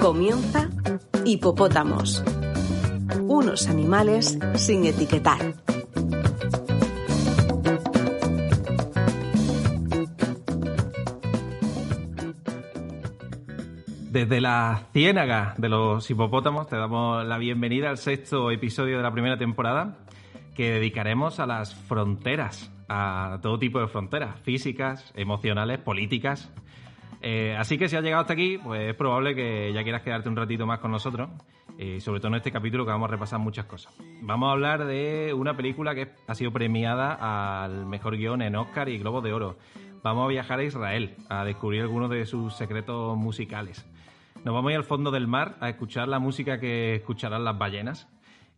Comienza Hipopótamos. Unos animales sin etiquetar. Desde la ciénaga de los hipopótamos te damos la bienvenida al sexto episodio de la primera temporada que dedicaremos a las fronteras, a todo tipo de fronteras, físicas, emocionales, políticas. Eh, así que si has llegado hasta aquí, pues es probable que ya quieras quedarte un ratito más con nosotros, eh, sobre todo en este capítulo que vamos a repasar muchas cosas. Vamos a hablar de una película que ha sido premiada al mejor guion en Oscar y Globo de Oro. Vamos a viajar a Israel a descubrir algunos de sus secretos musicales. Nos vamos a ir al fondo del mar a escuchar la música que escucharán las ballenas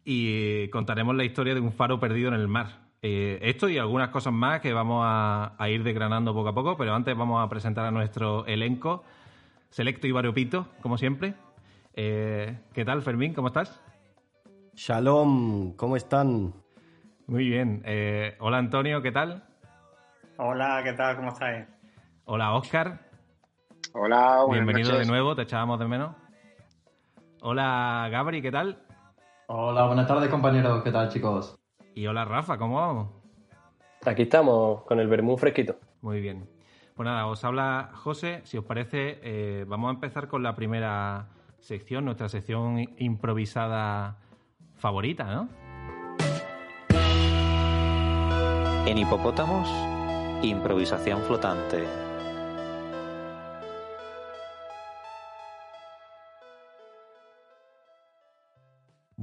y contaremos la historia de un faro perdido en el mar. Eh, esto y algunas cosas más que vamos a, ir desgranando poco a poco, pero antes vamos a presentar a nuestro elenco, selecto y variopito, como siempre. Eh, ¿Qué tal, Fermín? ¿Cómo estás? Shalom, ¿cómo están? Muy bien. Eh, hola, Antonio, ¿qué tal? Hola, ¿qué tal? ¿Cómo estáis? Hola, Oscar. Hola, buenas Bienvenido de nuevo, te echábamos de menos. Hola, Gabri, ¿qué tal? Hola, buenas tardes, compañeros. ¿Qué tal, chicos? Y hola, Rafa, ¿cómo vamos? Aquí estamos, con el vermú fresquito. Muy bien. Pues nada, os habla José. Si os parece, eh, vamos a empezar con la primera sección, nuestra sección improvisada favorita, ¿no? En hipopótamos, improvisación flotante.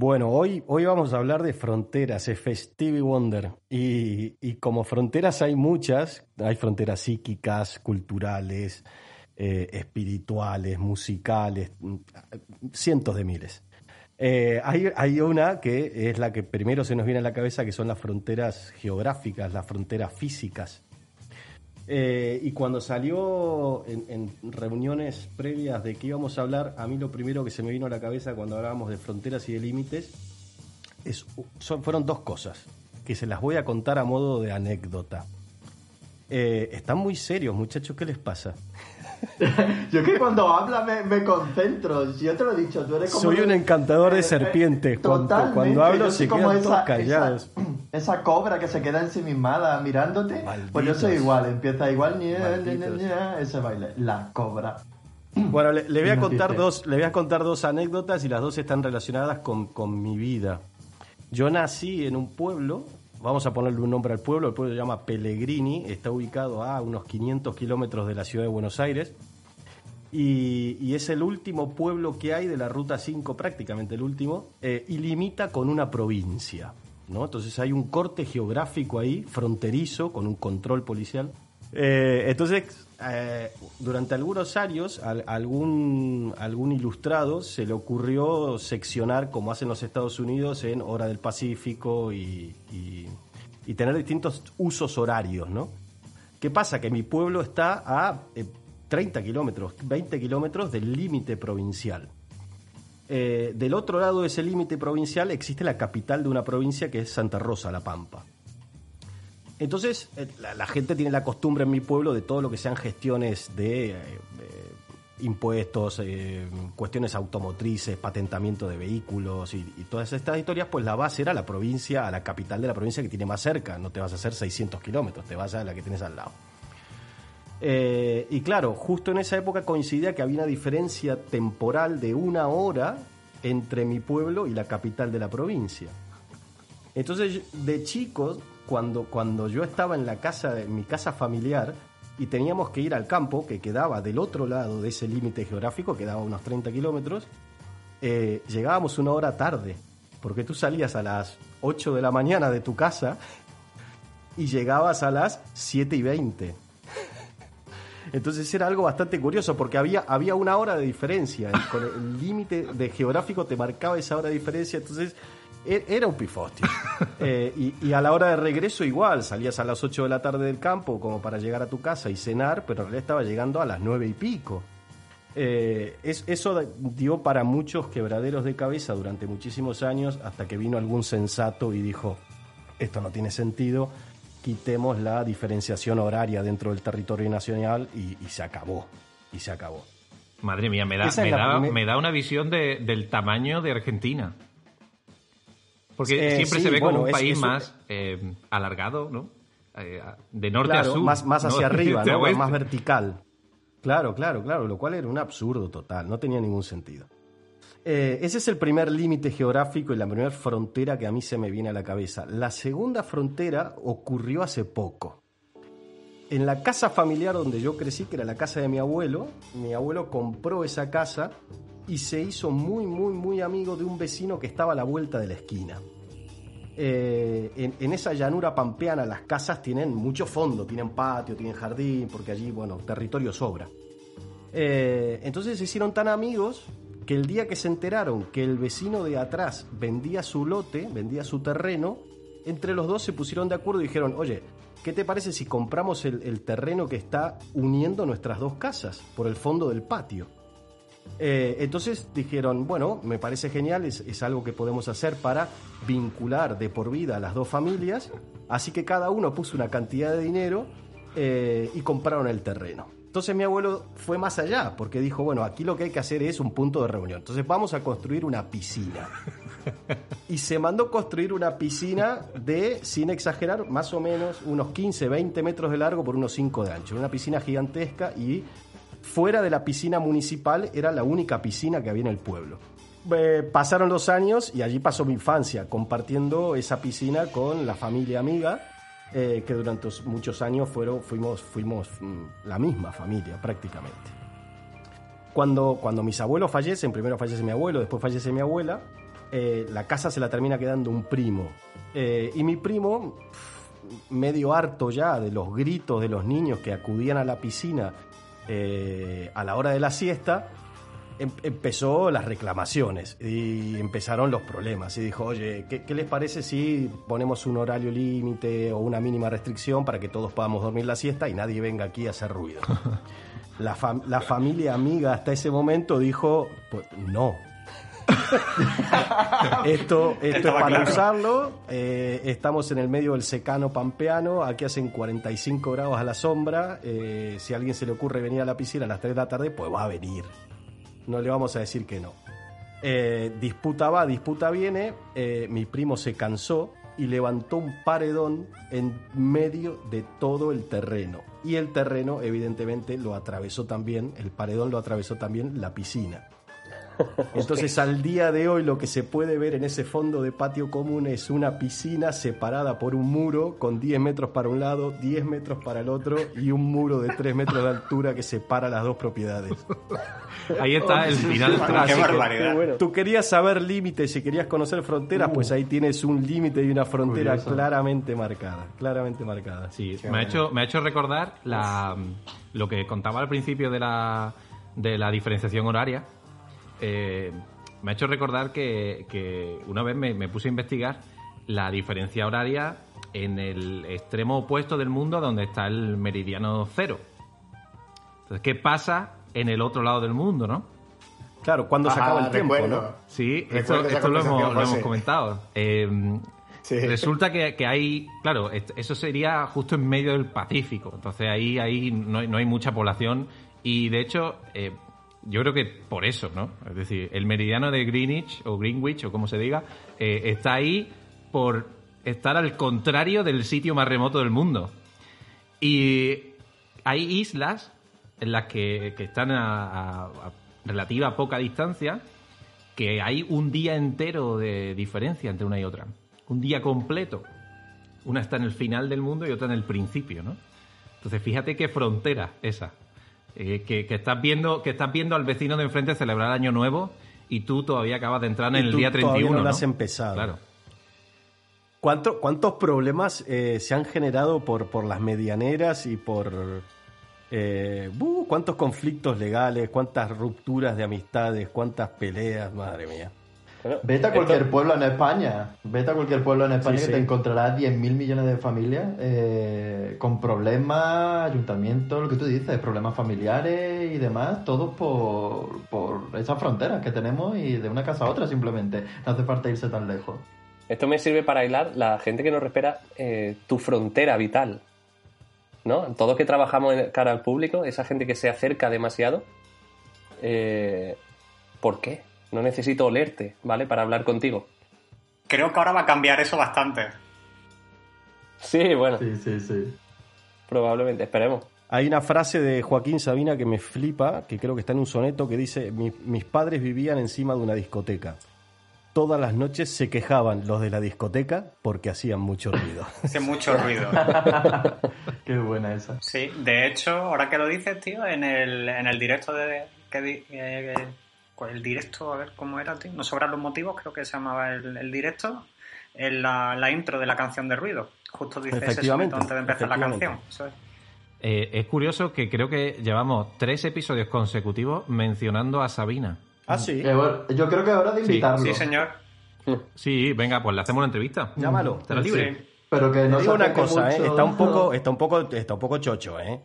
Bueno, hoy, hoy vamos a hablar de fronteras, es Stevie Wonder. Y, como fronteras hay muchas, hay fronteras psíquicas, culturales, eh, espirituales, musicales, cientos de miles. Eh, hay, hay, una que es la que primero se nos viene a la cabeza, que son las fronteras geográficas, las fronteras físicas. Eh, y cuando salió en, reuniones previas de qué íbamos a hablar, a mí lo primero que se me vino a la cabeza cuando hablábamos de fronteras y de límites es, son, fueron dos cosas, que se las voy a contar a modo de anécdota. Eh, están muy serios, muchachos, ¿qué les pasa? yo que cuando habla me, concentro. Si yo te lo he dicho, tú eres como. Soy un encantador de eh, serpientes. cuando, cuando, hablo se quedan todos callados. Esa, cobra que se queda ensimismada mirándote. Pues yo soy igual, empieza igual, ese baile. La cobra. Bueno, le, voy a contar dos, le voy a contar dos anécdotas y las dos están relacionadas con, con mi vida. Yo nací en un pueblo vamos a ponerle un nombre al pueblo, el pueblo se llama Pellegrini, está ubicado a unos 500 kilómetros de la ciudad de Buenos Aires y, es el último pueblo que hay de la Ruta 5, prácticamente el último, eh, y limita con una provincia. ¿No? Entonces hay un corte geográfico ahí, fronterizo, con un control policial. Eh, entonces, eh, durante algunos años, algún, algún ilustrado se le ocurrió seccionar, como hacen los Estados Unidos, en hora del Pacífico y, y, tener distintos usos horarios, ¿no? ¿Qué pasa? Que mi pueblo está a 30 kilómetros, 20 kilómetros del límite provincial. Eh, del otro lado de ese límite provincial existe la capital de una provincia que es Santa Rosa, La Pampa. Entonces, eh, la, gente tiene la costumbre en mi pueblo de todo lo que sean gestiones de, eh, impuestos, cuestiones automotrices, patentamiento de vehículos y, y, todas estas historias, pues la base era la provincia, a la capital de la provincia que tiene más cerca. No te vas a hacer 600 kilómetros, te vas a la que tienes al lado. Eh, y claro, justo en esa época coincidía que había una diferencia temporal de una hora entre mi pueblo y la capital de la provincia. Entonces, de chicos, cuando, cuando yo estaba en la casa, en mi casa familiar, y teníamos que ir al campo, que quedaba del otro lado de ese límite geográfico, quedaba unos 30 kilómetros, eh, llegábamos una hora tarde, porque tú salías a las 8 de la mañana de tu casa y llegabas a las 7 y 20 entonces era algo bastante curioso porque había, había una hora de diferencia. Con el límite de geográfico te marcaba esa hora de diferencia. Entonces e, era un pifostio. Eh, y, a la hora de regreso igual, salías a las 8 de la tarde del campo como para llegar a tu casa y cenar, pero en realidad estaba llegando a las 9 y pico. Eh, eso dio para muchos quebraderos de cabeza durante muchísimos años hasta que vino algún sensato y dijo, esto no tiene sentido, quitemos la diferenciación horaria dentro del territorio nacional y, y se acabó, y se acabó. Madre mía, me da, me da, primer- me da una visión de- del tamaño de Argentina. Porque Eh, siempre sí, se ve bueno, como un es- país es más eh, alargado, ¿no? Eh, de norte a sur. más, más ¿no? hacia arriba, ¿no? más vertical. Claro, claro, claro, lo cual era un absurdo total, no tenía ningún sentido. Eh, ese es el primer límite geográfico y la primera frontera que a mí se me viene a la cabeza. La segunda frontera ocurrió hace poco. En la casa familiar donde yo crecí, que era la casa de mi abuelo, mi abuelo compró esa casa y se hizo muy, muy, muy amigo de un vecino que estaba a la vuelta de la esquina. Eh, en, esa llanura pampeana las casas tienen mucho fondo, tienen patio, tienen jardín, porque allí, bueno, territorio sobra. Eh, entonces se hicieron tan amigos que el día que se enteraron que el vecino de atrás vendía su lote, vendía su terreno, entre los dos se pusieron de acuerdo y dijeron, oye, ¿qué te parece si compramos el, terreno que está uniendo nuestras dos casas por el fondo del patio? Eh, entonces dijeron, bueno, me parece genial, es, es algo que podemos hacer para vincular de por vida a las dos familias, así que cada uno puso una cantidad de dinero eh, y compraron el terreno. Entonces mi abuelo fue más allá, porque dijo, bueno, aquí lo que hay que hacer es un punto de reunión. Entonces vamos a construir una piscina. Y se mandó construir una piscina de, sin exagerar, más o menos unos 15, 20 metros de largo por unos 5 de ancho. Una piscina gigantesca y fuera de la piscina municipal era la única piscina que había en el pueblo. Eh, pasaron los años y allí pasó mi infancia, compartiendo esa piscina con la familia amiga, eh, que durante muchos años fuimos, mm, la misma familia prácticamente. Cuando, cuando mis abuelos fallecen, primero fallece mi abuelo, después fallece mi abuela, eh, la casa se la termina quedando un primo. Eh, y mi primo, medio harto ya de los gritos de los niños que acudían a la piscina a la hora de la siesta, em- empezó las reclamaciones y empezaron los problemas. Y dijo, oye, ¿qué, qué les parece si ponemos un horario límite o una mínima restricción para que todos podamos dormir la siesta y nadie venga aquí a hacer ruido? La, fam- la familia amiga hasta ese momento dijo, pues no. esto esto es para claro. usarlo. eh, estamos en el medio del secano pampeano. Aquí hacen 45 grados a la sombra. eh, si a alguien se le ocurre venir a la piscina a las 3 de la tarde, pues va a venir. No le vamos a decir que no. Eh, disputa va, disputa viene. eh, mi primo se cansó y levantó un paredón en medio de todo el terreno. Y el terreno, evidentemente, lo atravesó también, el paredón lo atravesó también la piscina. Entonces, al día de hoy, lo que se puede ver en ese fondo de patio común es una piscina separada por un muro con 10 metros para un lado, 10 metros para el otro y un muro de 3 metros de altura que separa las dos propiedades. Ahí está el final Qué barbaridad. bueno. Tú querías saber límites, si querías conocer fronteras, pues ahí tienes un límite y una frontera Curioso. claramente marcada, claramente marcada. Sí, me ha, hecho, me ha hecho recordar la, lo que contaba al principio de la, de la diferenciación horaria. Eh, me ha hecho recordar que, que una vez me, me puse a investigar la diferencia horaria en el extremo opuesto del mundo donde está el meridiano cero. Entonces, ¿qué pasa en el otro lado del mundo, no? Claro, cuando se acaba el tiempo, recuerdo. ¿no? Sí, esto, lo, hemos, lo comentado. Eh, Sí. Resulta que, que hay, claro, eso sería justo en medio del Pacífico, entonces ahí, ahí no, hay, no hay mucha población y de hecho eh, yo creo que por eso, ¿no? Es decir, el meridiano de Greenwich o Greenwich o como se diga, eh, está ahí por estar al contrario del sitio más remoto del mundo. Y hay islas en las que, están a- a relativa poca distancia que hay un día entero de diferencia entre una y otra. Un día completo. Una está en el final del mundo y otra en el principio, ¿no? Entonces, fíjate qué frontera esa. Eh, que, que estás viendo, que estás viendo al vecino de enfrente celebrar Año Nuevo y tú todavía acabas de entrar Y en el tú día todavía 31. no ¿no? has empezado. Claro. ¿Cuánto- ¿Cuántos problemas eh, se han generado por, por las medianeras y por... eh, buh, ¿Cuántos conflictos legales? ¿Cuántas rupturas de amistades? ¿Cuántas peleas? Madre mía. Bueno, Vete a cualquier esto- pueblo en España. Vete a cualquier pueblo en España Sí, que sí. te encontrarás 10.000 millones de familias eh, con problemas, ayuntamientos, lo que tú dices, problemas familiares y demás, todos por, por esas fronteras que tenemos y de una casa a otra simplemente. No hace falta irse tan lejos. Esto me sirve para aislar la gente que no respeta eh, tu frontera vital. ¿No? Todos que trabajamos en cara al público, esa gente que se acerca demasiado, eh, ¿por qué? No necesito olerte, ¿vale? Para hablar contigo. Creo que ahora va a cambiar eso bastante. Sí, bueno, Sí, sí, sí. probablemente, esperemos. Hay una frase de Joaquín Sabina que me flipa, que creo que está en un soneto, que dice, "Mi- mis padres vivían encima de una discoteca. Todas las noches se quejaban los de la discoteca porque hacían mucho ruido. Hace mucho ruido. Qué buena esa. Sí, de hecho, ahora que lo dices, tío, en el, en el directo de. Que, di- eh, pues el directo, a ver cómo era, tío. No sobran los motivos, creo que se llamaba el, el directo. En la, la intro de la canción de ruido. Justo dice ese antes de empezar la canción. Eso es. Eh, es curioso que creo que llevamos tres episodios consecutivos mencionando a Sabina. ah, sí. Eh, Yo creo que es hora de invitarlo. Sí, señor. Sí, venga, pues le hacemos una entrevista. Llámalo. ¿Estará libre? Sí. Pero que Te no digo se una cosa, ¿eh? está un poco, está un poco, está un poco chocho, ¿eh?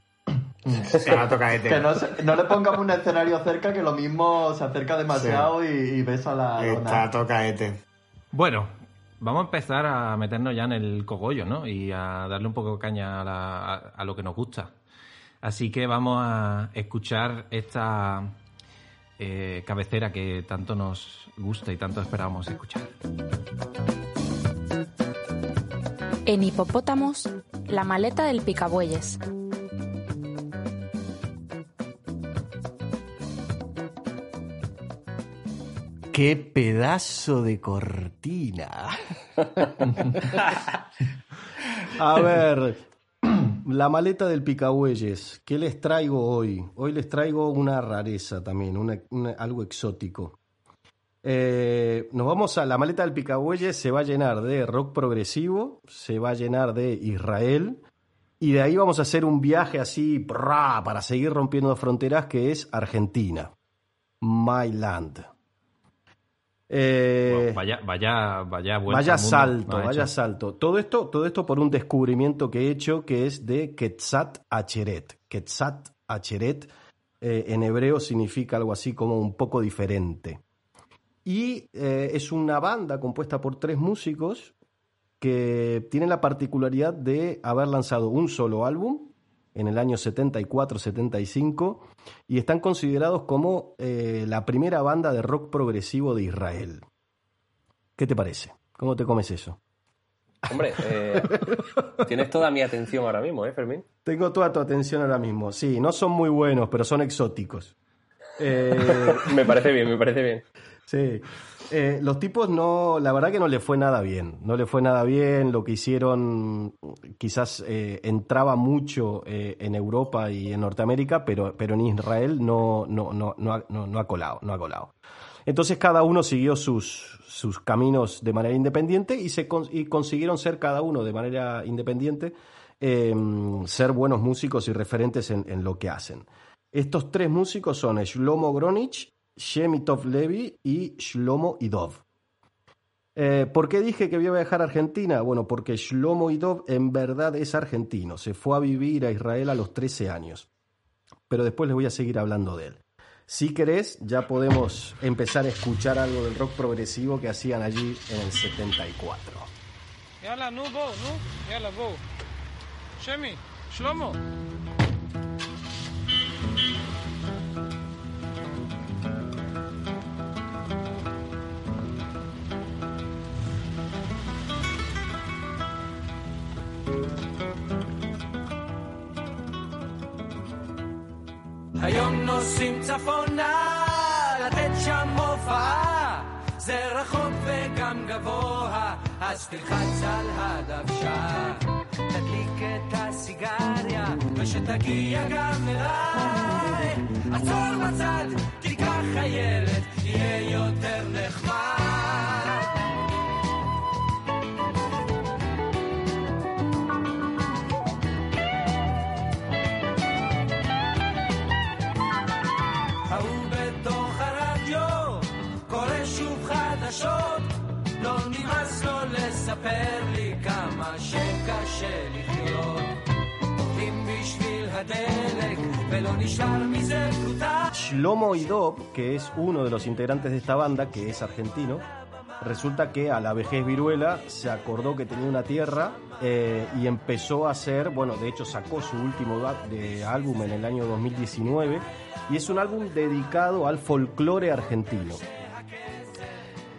Que no, le pongamos un escenario cerca que lo mismo se acerca demasiado y, y besa la Está tocaete. Bueno, vamos a empezar a meternos ya en el cogollo, ¿no? Y a darle un poco de caña a, la- a- a lo que nos gusta. Así que vamos a escuchar esta eh, cabecera que tanto nos gusta y tanto esperábamos escuchar. En Hipopótamos, la maleta del picabueyes. ¡Qué pedazo de cortina! A ver, la maleta del picabueyes. ¿Qué les traigo hoy? Hoy les traigo una rareza también, algo exótico. Eh, nos vamos a la maleta del picabueyes, se va a llenar de rock progresivo, se va a llenar de Israel, y de ahí vamos a hacer un viaje así para seguir rompiendo fronteras, que es Argentina. My land. Eh, Vaya, vaya, vaya Vaya salto, vaya hecho. salto. Todo esto, todo esto por un descubrimiento que he hecho que es de Quetzat Acheret. Quetzat Acheret eh, en hebreo significa algo así como un poco diferente. Y eh, es una banda compuesta por tres músicos que tienen la particularidad de haber lanzado un solo álbum en el año 74-75 y están considerados como eh, la primera banda de rock progresivo de Israel. ¿Qué te parece? ¿Cómo te comes eso? Hombre, eh, tienes toda mi atención ahora mismo, ¿eh, Fermín? Tengo toda tu atención ahora mismo. Sí, no son muy buenos, pero son exóticos. Eh, Me parece bien, me parece bien. sí. Eh, los tipos no, la verdad que no le fue nada bien. No le fue nada bien. Lo que hicieron quizás eh, entraba mucho eh, en Europa y en Norteamérica, pero, pero en Israel no, no, no, no, ha, no, ha colado, no ha colado. Entonces cada uno siguió sus, sus caminos de manera independiente y, se y consiguieron ser cada uno de manera independiente, eh, ser buenos músicos y referentes en, en lo que hacen. Estos tres músicos son Shlomo Gronich, Shemitov Levi y Shlomo Idov. Eh, ¿Por qué dije que iba a dejar Argentina? Bueno, porque Shlomo Idov en verdad es argentino. Se fue a vivir a Israel a los 13 años. Pero después les voy a seguir hablando de él. Si querés, ya podemos empezar a escuchar algo del rock progresivo que hacían allí en el 74. Yala, no, go, no. Yala, go. Shemi, Shlomo. היום נוסעים צפונה, לתת שם הופעה. זה רחוק וגם גבוה, אז תלחץ על הדוושה. תדליק את הסיגריה, ושתגיע גם אליי. עצור בצד, תיקח חיילת, יהיה יותר נחמד. Shlomo Idov, que es uno de los integrantes de esta banda, que es argentino, resulta que a la vejez viruela se acordó que tenía una tierra eh, y empezó a hacer, bueno, de hecho sacó su último de álbum en el año 2019 y es un álbum dedicado al folclore argentino.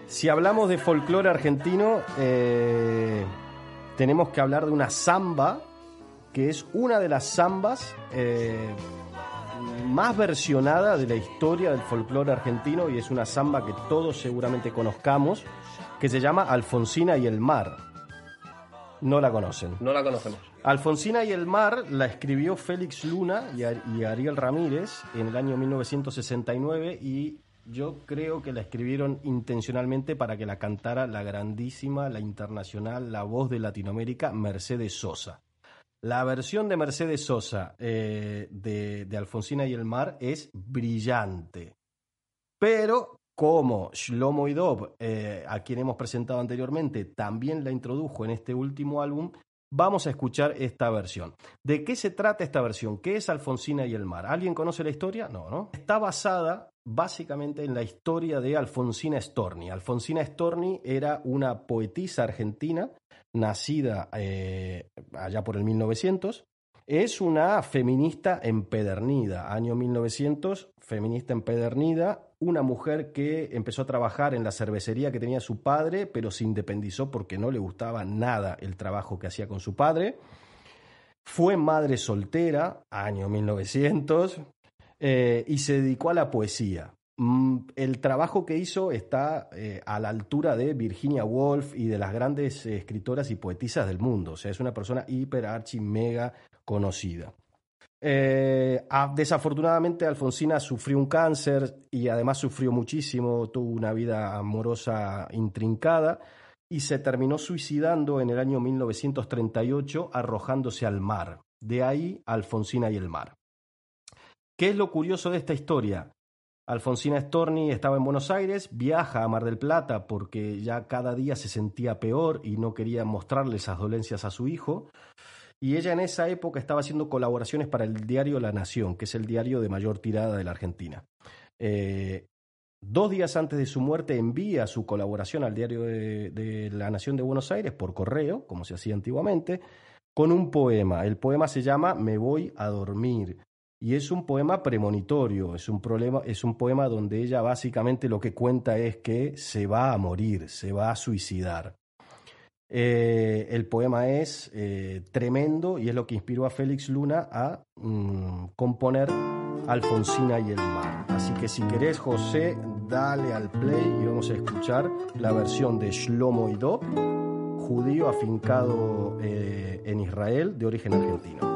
Si hablamos de folclore argentino, eh, tenemos que hablar de una samba, que es una de las zambas eh, más versionada de la historia del folclore argentino y es una samba que todos seguramente conozcamos, que se llama Alfonsina y el mar. No la conocen. No la conocemos. Alfonsina y el mar la escribió Félix Luna y, Ar- y Ariel Ramírez en el año 1969 y yo creo que la escribieron intencionalmente para que la cantara la grandísima, la internacional, la voz de Latinoamérica, Mercedes Sosa. La versión de Mercedes Sosa eh, de, Alfonsina y el mar es brillante. Pero como Shlomo Idov, eh, a quien hemos presentado anteriormente, también la introdujo en este último álbum, vamos a escuchar esta versión. ¿De qué se trata esta versión? ¿Qué es Alfonsina y el mar? ¿Alguien conoce la historia? No, ¿no? Está basada básicamente en la historia de Alfonsina Storni. Alfonsina Storni era una poetisa argentina, nacida eh, allá por el 1900, es una feminista empedernida, año 1900, feminista empedernida, una mujer que empezó a trabajar en la cervecería que tenía su padre, pero se independizó porque no le gustaba nada el trabajo que hacía con su padre. Fue madre soltera, año 1900, eh, y se dedicó a la poesía. Mm, El trabajo que hizo está eh, a la altura de Virginia Woolf y de las grandes eh, escritoras y poetisas del mundo. O sea, es una persona hiper, archi, mega conocida. Desafortunadamente Alfonsina sufrió un cáncer y además sufrió muchísimo, tuvo una vida amorosa intrincada y se terminó suicidando en el año 1938 arrojándose al mar. De ahí Alfonsina y el mar. ¿Qué es lo curioso de esta historia? Alfonsina Storni estaba en Buenos Aires, viaja a Mar del Plata porque ya cada día se sentía peor y no quería mostrarle esas dolencias a su hijo. Y ella en esa época estaba haciendo colaboraciones para el diario La Nación, que es el diario de mayor tirada de la Argentina. Eh, dos días antes de su muerte envía su colaboración al diario de, de La Nación de Buenos Aires por correo, como se hacía antiguamente, con un poema. El poema se llama Me voy a dormir. Y es un poema premonitorio, es un, problema, es un poema donde ella básicamente lo que cuenta es que se va a morir, se va a suicidar. Eh, el poema es eh, tremendo y es lo que inspiró a Félix Luna a mm, componer Alfonsina y el mar. Así que si querés, José, dale al play y vamos a escuchar la versión de Shlomo Idov, judío afincado eh, en Israel de origen argentino.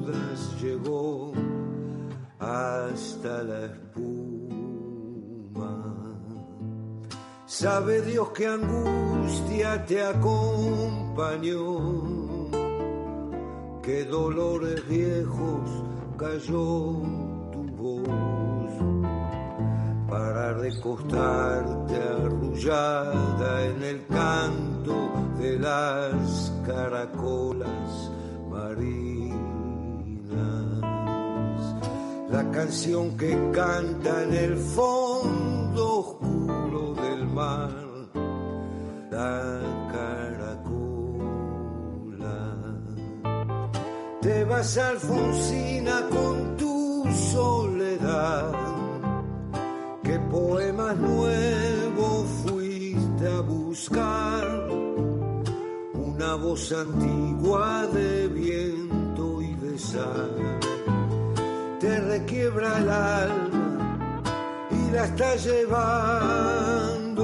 mudas llegó hasta la espuma. Sabe Dios que angustia te acompañó, que dolores viejos cayó tu voz para recostarte arrullada en el canto de las caracolas marinas. La canción que canta en el fondo oscuro del mar, la caracola. Te vas Alfonsina con tu soledad qué poemas nuevos fuiste a buscar. Una voz antigua de viento te requiebra el alma y la está llevando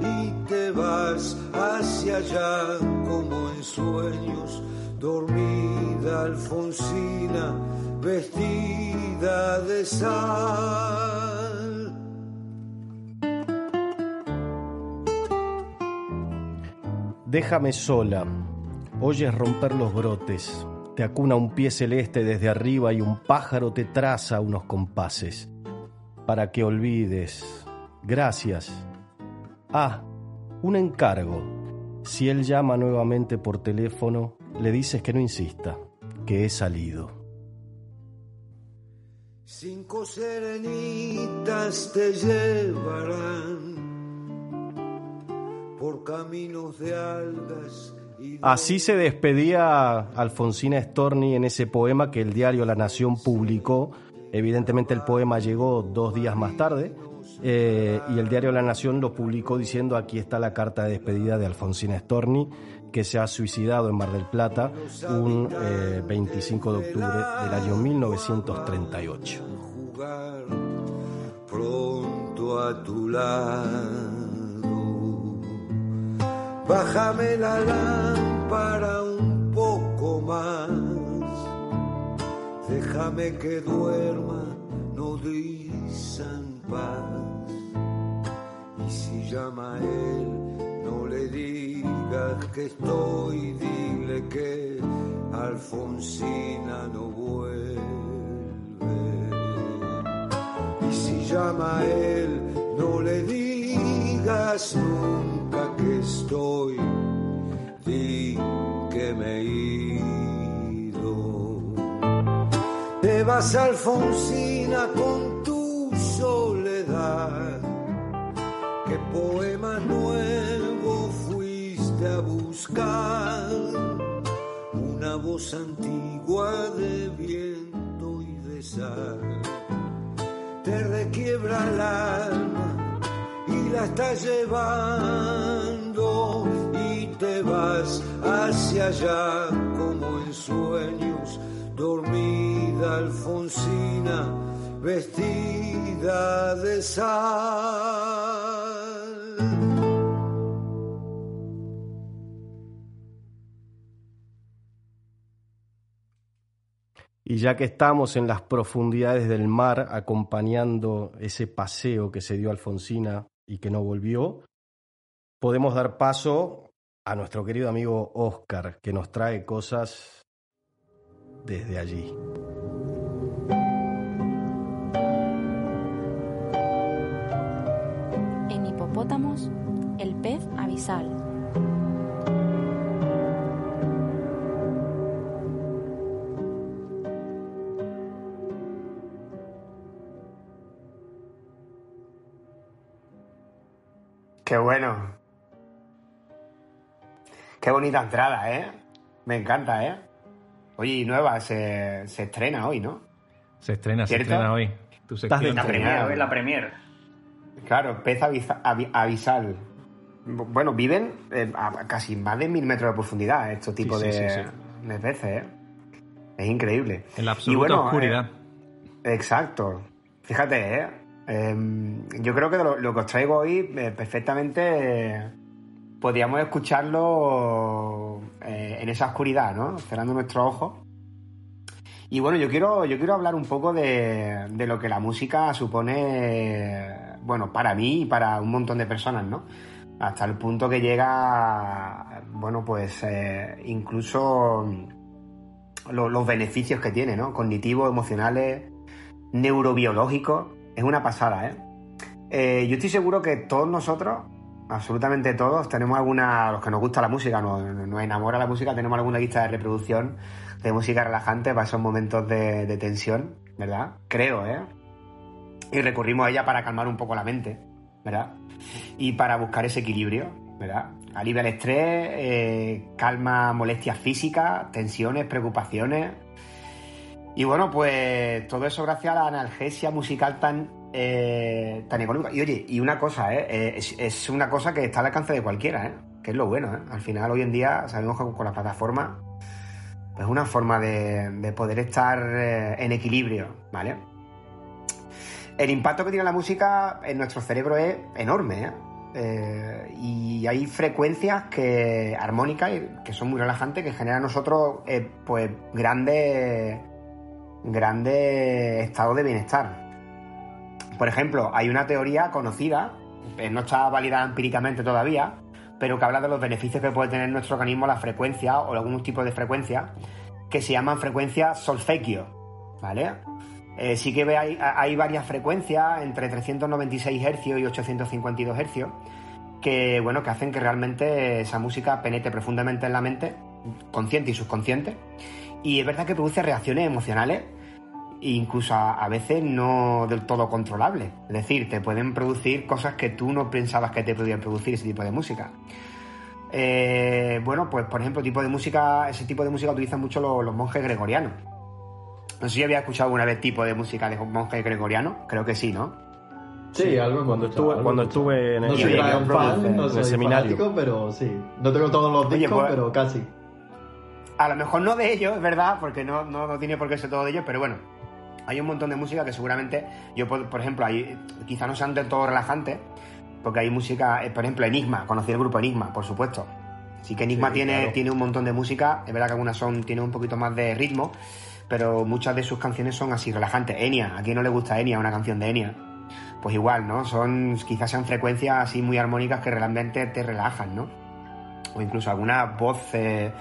y te vas hacia allá como en sueños. Dormida Alfonsina, vestida de sal. Déjame sola, oyes romper los brotes, te acuna un pie celeste desde arriba y un pájaro te traza unos compases. Para que olvides. Gracias. Ah, un encargo. Si él llama nuevamente por teléfono, le dices que no insista, que he salido. Cinco serenitas te llevarán por caminos de algas. Así se despedía Alfonsina Storni en ese poema que el diario La Nación publicó. Evidentemente el poema llegó dos días más tarde eh, y el diario La Nación lo publicó diciendo aquí está la carta de despedida de Alfonsina Storni que se ha suicidado en Mar del Plata un eh, 25 de octubre del año 1938. jugar pronto a tu lado. Bájame la lámpara un poco más. Déjame que duerma nodriza en paz. Y si llama a él, no le digas que estoy, dile que Alfonsina no vuelve. Y si llama a él, no le digas nunca que estoy, di que me he ido. Te vas Alfonsina con tu soledad, que poema nuevo fuiste a buscar, una voz antigua de viento y de sal. Te requiebra el alma y la estás llevando y te vas hacia allá como en sueños, dormida Alfonsina, vestida de sal. Y ya que estamos en las profundidades del mar acompañando ese paseo que se dio Alfonsina y que no volvió, podemos dar paso a nuestro querido amigo Oscar, que nos trae cosas desde allí. En hipopótamos, el pez abisal. Qué bueno. Qué bonita entrada, ¿eh? Me encanta, ¿eh? Oye, y nueva, se, se estrena hoy, ¿no? Se estrena, se ¿Cierto? estrena hoy. Tu sección. La premier, hoy la premier. Claro, pez avisa- avi- abisal. Bueno, viven eh, a casi más de mil metros de profundidad estos tipos Sí, sí, de, sí, sí. de peces, ¿eh? Es increíble. En la Y absoluta bueno, oscuridad. eh, exacto. Fíjate, ¿eh? Em, yo creo que lo, que os traigo hoy eh, perfectamente podríamos escucharlo eh, en esa oscuridad, ¿no? Cerrando nuestros ojos. Y bueno, yo quiero, yo quiero hablar un poco de, de lo que la música supone, bueno, para mí y para un montón de personas, ¿no? Hasta el punto que llega, bueno, pues eh, incluso lo- los beneficios que tiene, ¿no? Cognitivos, emocionales, neurobiológicos. Es una pasada, ¿eh? Eh, Yo estoy seguro que todos nosotros, absolutamente todos, tenemos alguna, los que nos gusta la música, nos, nos enamora la música, tenemos alguna lista de reproducción de música relajante para esos momentos de, de tensión, ¿verdad? Creo, ¿eh? Y recurrimos a ella para calmar un poco la mente, ¿verdad? Y para buscar ese equilibrio, ¿verdad? Alivia el estrés, eh, calma molestias físicas, tensiones, preocupaciones. Y bueno, pues todo eso gracias a la analgesia musical tan, eh, tan económica. Y oye, y una cosa, ¿eh? Eh, es, una cosa que está al alcance de cualquiera, ¿eh? Que es lo bueno, ¿eh? Al final, hoy en día, sabemos que con las plataformas es una forma de, de poder estar eh, en equilibrio, ¿vale? El impacto que tiene la música en nuestro cerebro es enorme, ¿eh? Y hay frecuencias que armónicas que son muy relajantes que generan a nosotros pues grandes grandes estados de bienestar. Por ejemplo, hay una teoría conocida, eh, no está validada empíricamente todavía, pero que habla de los beneficios que puede tener nuestro organismo la frecuencia o algún tipo de frecuencia que se llaman frecuencias solfequio, ¿vale? Eh, sí que hay, hay varias frecuencias entre 396 Hz y 852 Hz que, bueno, que hacen que realmente esa música penetre profundamente en la mente, consciente y subconsciente. Y es verdad que produce reacciones emocionales incluso a, veces no del todo controlables. Es decir, te pueden producir cosas que tú no pensabas que te podían producir ese tipo de música. Eh, bueno, pues por ejemplo, tipo de música, ese tipo de música utilizan mucho los, monjes gregorianos. No sé si había escuchado alguna vez tipo de música de monjes gregorianos, creo que sí, ¿no? Sí, algo cuando estuve, cuando estuve en el, no soy fan, no soy seminario. pero sí. No tengo todos los discos, pues, pero casi. A lo mejor no de ellos, es verdad, porque no, no, no tiene por qué ser todo de ellos, pero bueno, hay un montón de música que seguramente yo, por, ejemplo, hay, quizá no sean del todo relajantes, porque hay música, eh, por ejemplo, Enigma, conocí el grupo Enigma, por supuesto. Sí que Enigma tiene, tiene un montón de música, es verdad que algunas son, tienen un poquito más de ritmo, pero muchas de sus canciones son así relajantes. Enia, ¿a quién no le gusta Enia, una canción de Enia? Pues igual, ¿no? Son, quizás sean frecuencias así muy armónicas que realmente te relajan, ¿no? O incluso alguna voz eh,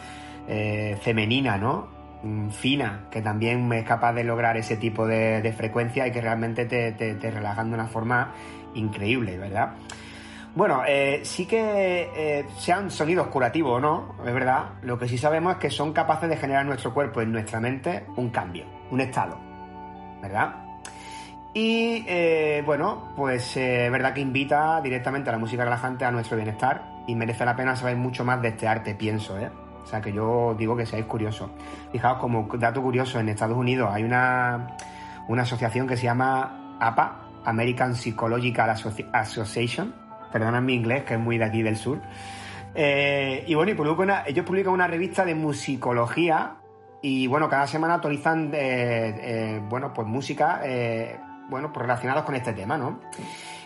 eh, femenina, ¿no? Mm, fina, que también es capaz de lograr ese tipo de, frecuencia y que realmente te, relajan de una forma increíble, ¿verdad? Bueno, eh, sí que eh, sean sonidos curativos o no, es verdad, lo que sí sabemos es que son capaces de generar en nuestro cuerpo, en nuestra mente, un cambio, un estado, ¿verdad? Y bueno, pues es verdad que invita directamente a la música relajante a nuestro bienestar y merece la pena saber mucho más de este arte, pienso, ¿eh? O sea que yo digo que seáis curiosos. Fijaos, como dato curioso, en Estados Unidos hay una, una asociación que se llama APA, American Psychological Association. Perdonad mi inglés, que es muy de aquí del sur. Eh, y bueno, y ellos publican una revista de musicología y bueno, cada semana actualizan eh, eh, bueno, pues música bueno, pues relacionados con este tema, ¿no?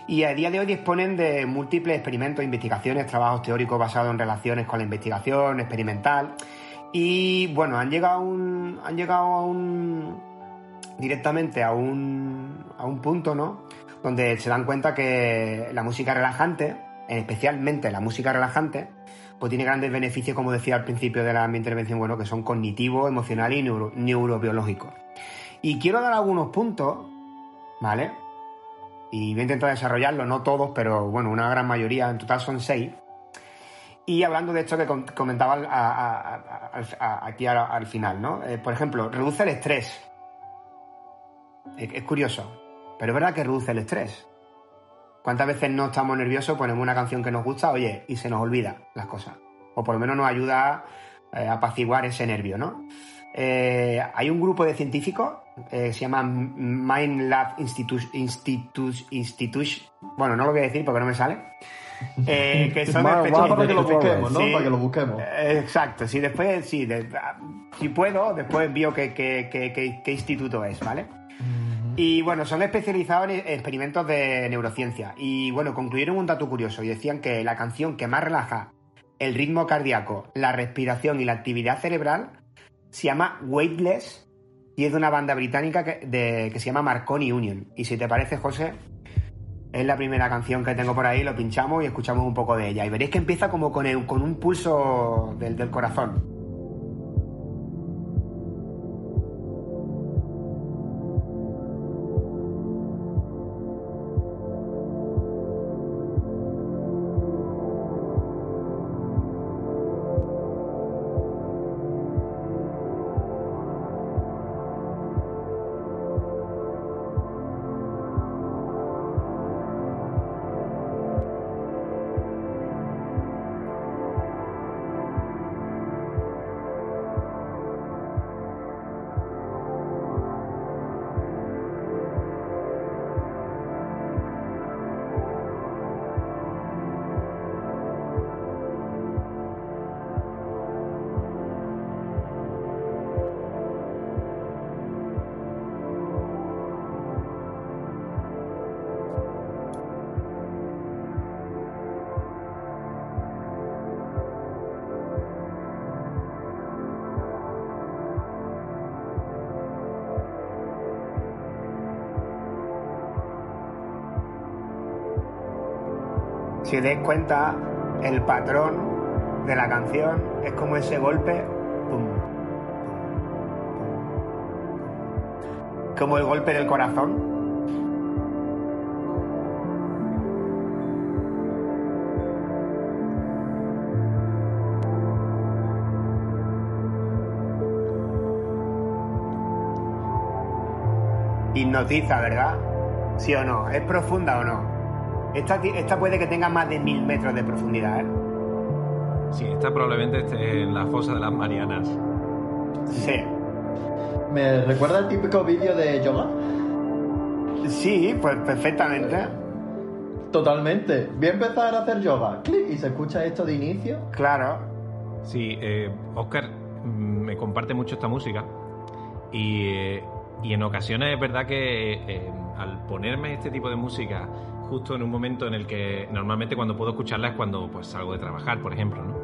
Y a día de hoy disponen de múltiples experimentos, investigaciones, trabajos teóricos basados en relaciones con la investigación experimental y bueno, han llegado a un, han llegado directamente a un, a un punto, ¿no? Donde se dan cuenta que la música relajante, especialmente la música relajante, pues tiene grandes beneficios, como decía al principio de la, mi intervención, bueno, que son cognitivos, emocionales y neurobiológicos. Y quiero dar algunos puntos, ¿vale? Y voy a intentar desarrollarlo, no todos, pero bueno, una gran mayoría, en total son seis. Y hablando de esto que comentaba aquí al, final, ¿no? Eh, por ejemplo, reduce el estrés. Es, curioso, pero es verdad que reduce el estrés. ¿Cuántas veces no estamos nerviosos, ponemos una canción que nos gusta, oye, y se nos olvida las cosas? O por lo menos nos ayuda eh, a apaciguar ese nervio, ¿no? Eh, hay un grupo de científicos, eh, se llama Mind Lab Institute, Institute, bueno, no lo voy a decir porque no me sale. Eh, que son para que lo busquemos, ¿no? para que lo busquemos. exacto, sí, después, sí, si puedo, después envío qué, qué, instituto es, ¿vale? Y bueno, son especializados en experimentos de neurociencia. Y bueno, concluyeron un dato curioso y decían que la canción que más relaja el ritmo cardíaco, la respiración y la actividad cerebral se llama Weightless y es de una banda británica que, se llama Marconi Union. Y si te parece, José, es la primera canción que tengo por ahí, lo pinchamos y escuchamos un poco de ella. Y veréis que empieza como con, con un pulso del corazón. Si os dais cuenta, el patrón de la canción es como ese golpe, pum, como el golpe del corazón. Hipnotiza, ¿verdad? ¿Sí o no? ¿Es profunda o no? Esta, puede que tenga más de mil metros de profundidad, ¿eh? Sí, esta probablemente esté en la fosa de las Marianas. Sí. ¿Me recuerda el típico vídeo de yoga? Sí, pues perfectamente. Totalmente. Voy a empezar a hacer yoga. Clic, y se escucha esto de inicio. Claro. Sí, eh, Oscar mm, me comparte mucho esta música y, eh, y en ocasiones es verdad que eh, al ponerme este tipo de música justo en un momento en el que normalmente cuando puedo escucharla es cuando pues salgo de trabajar, por ejemplo, ¿no?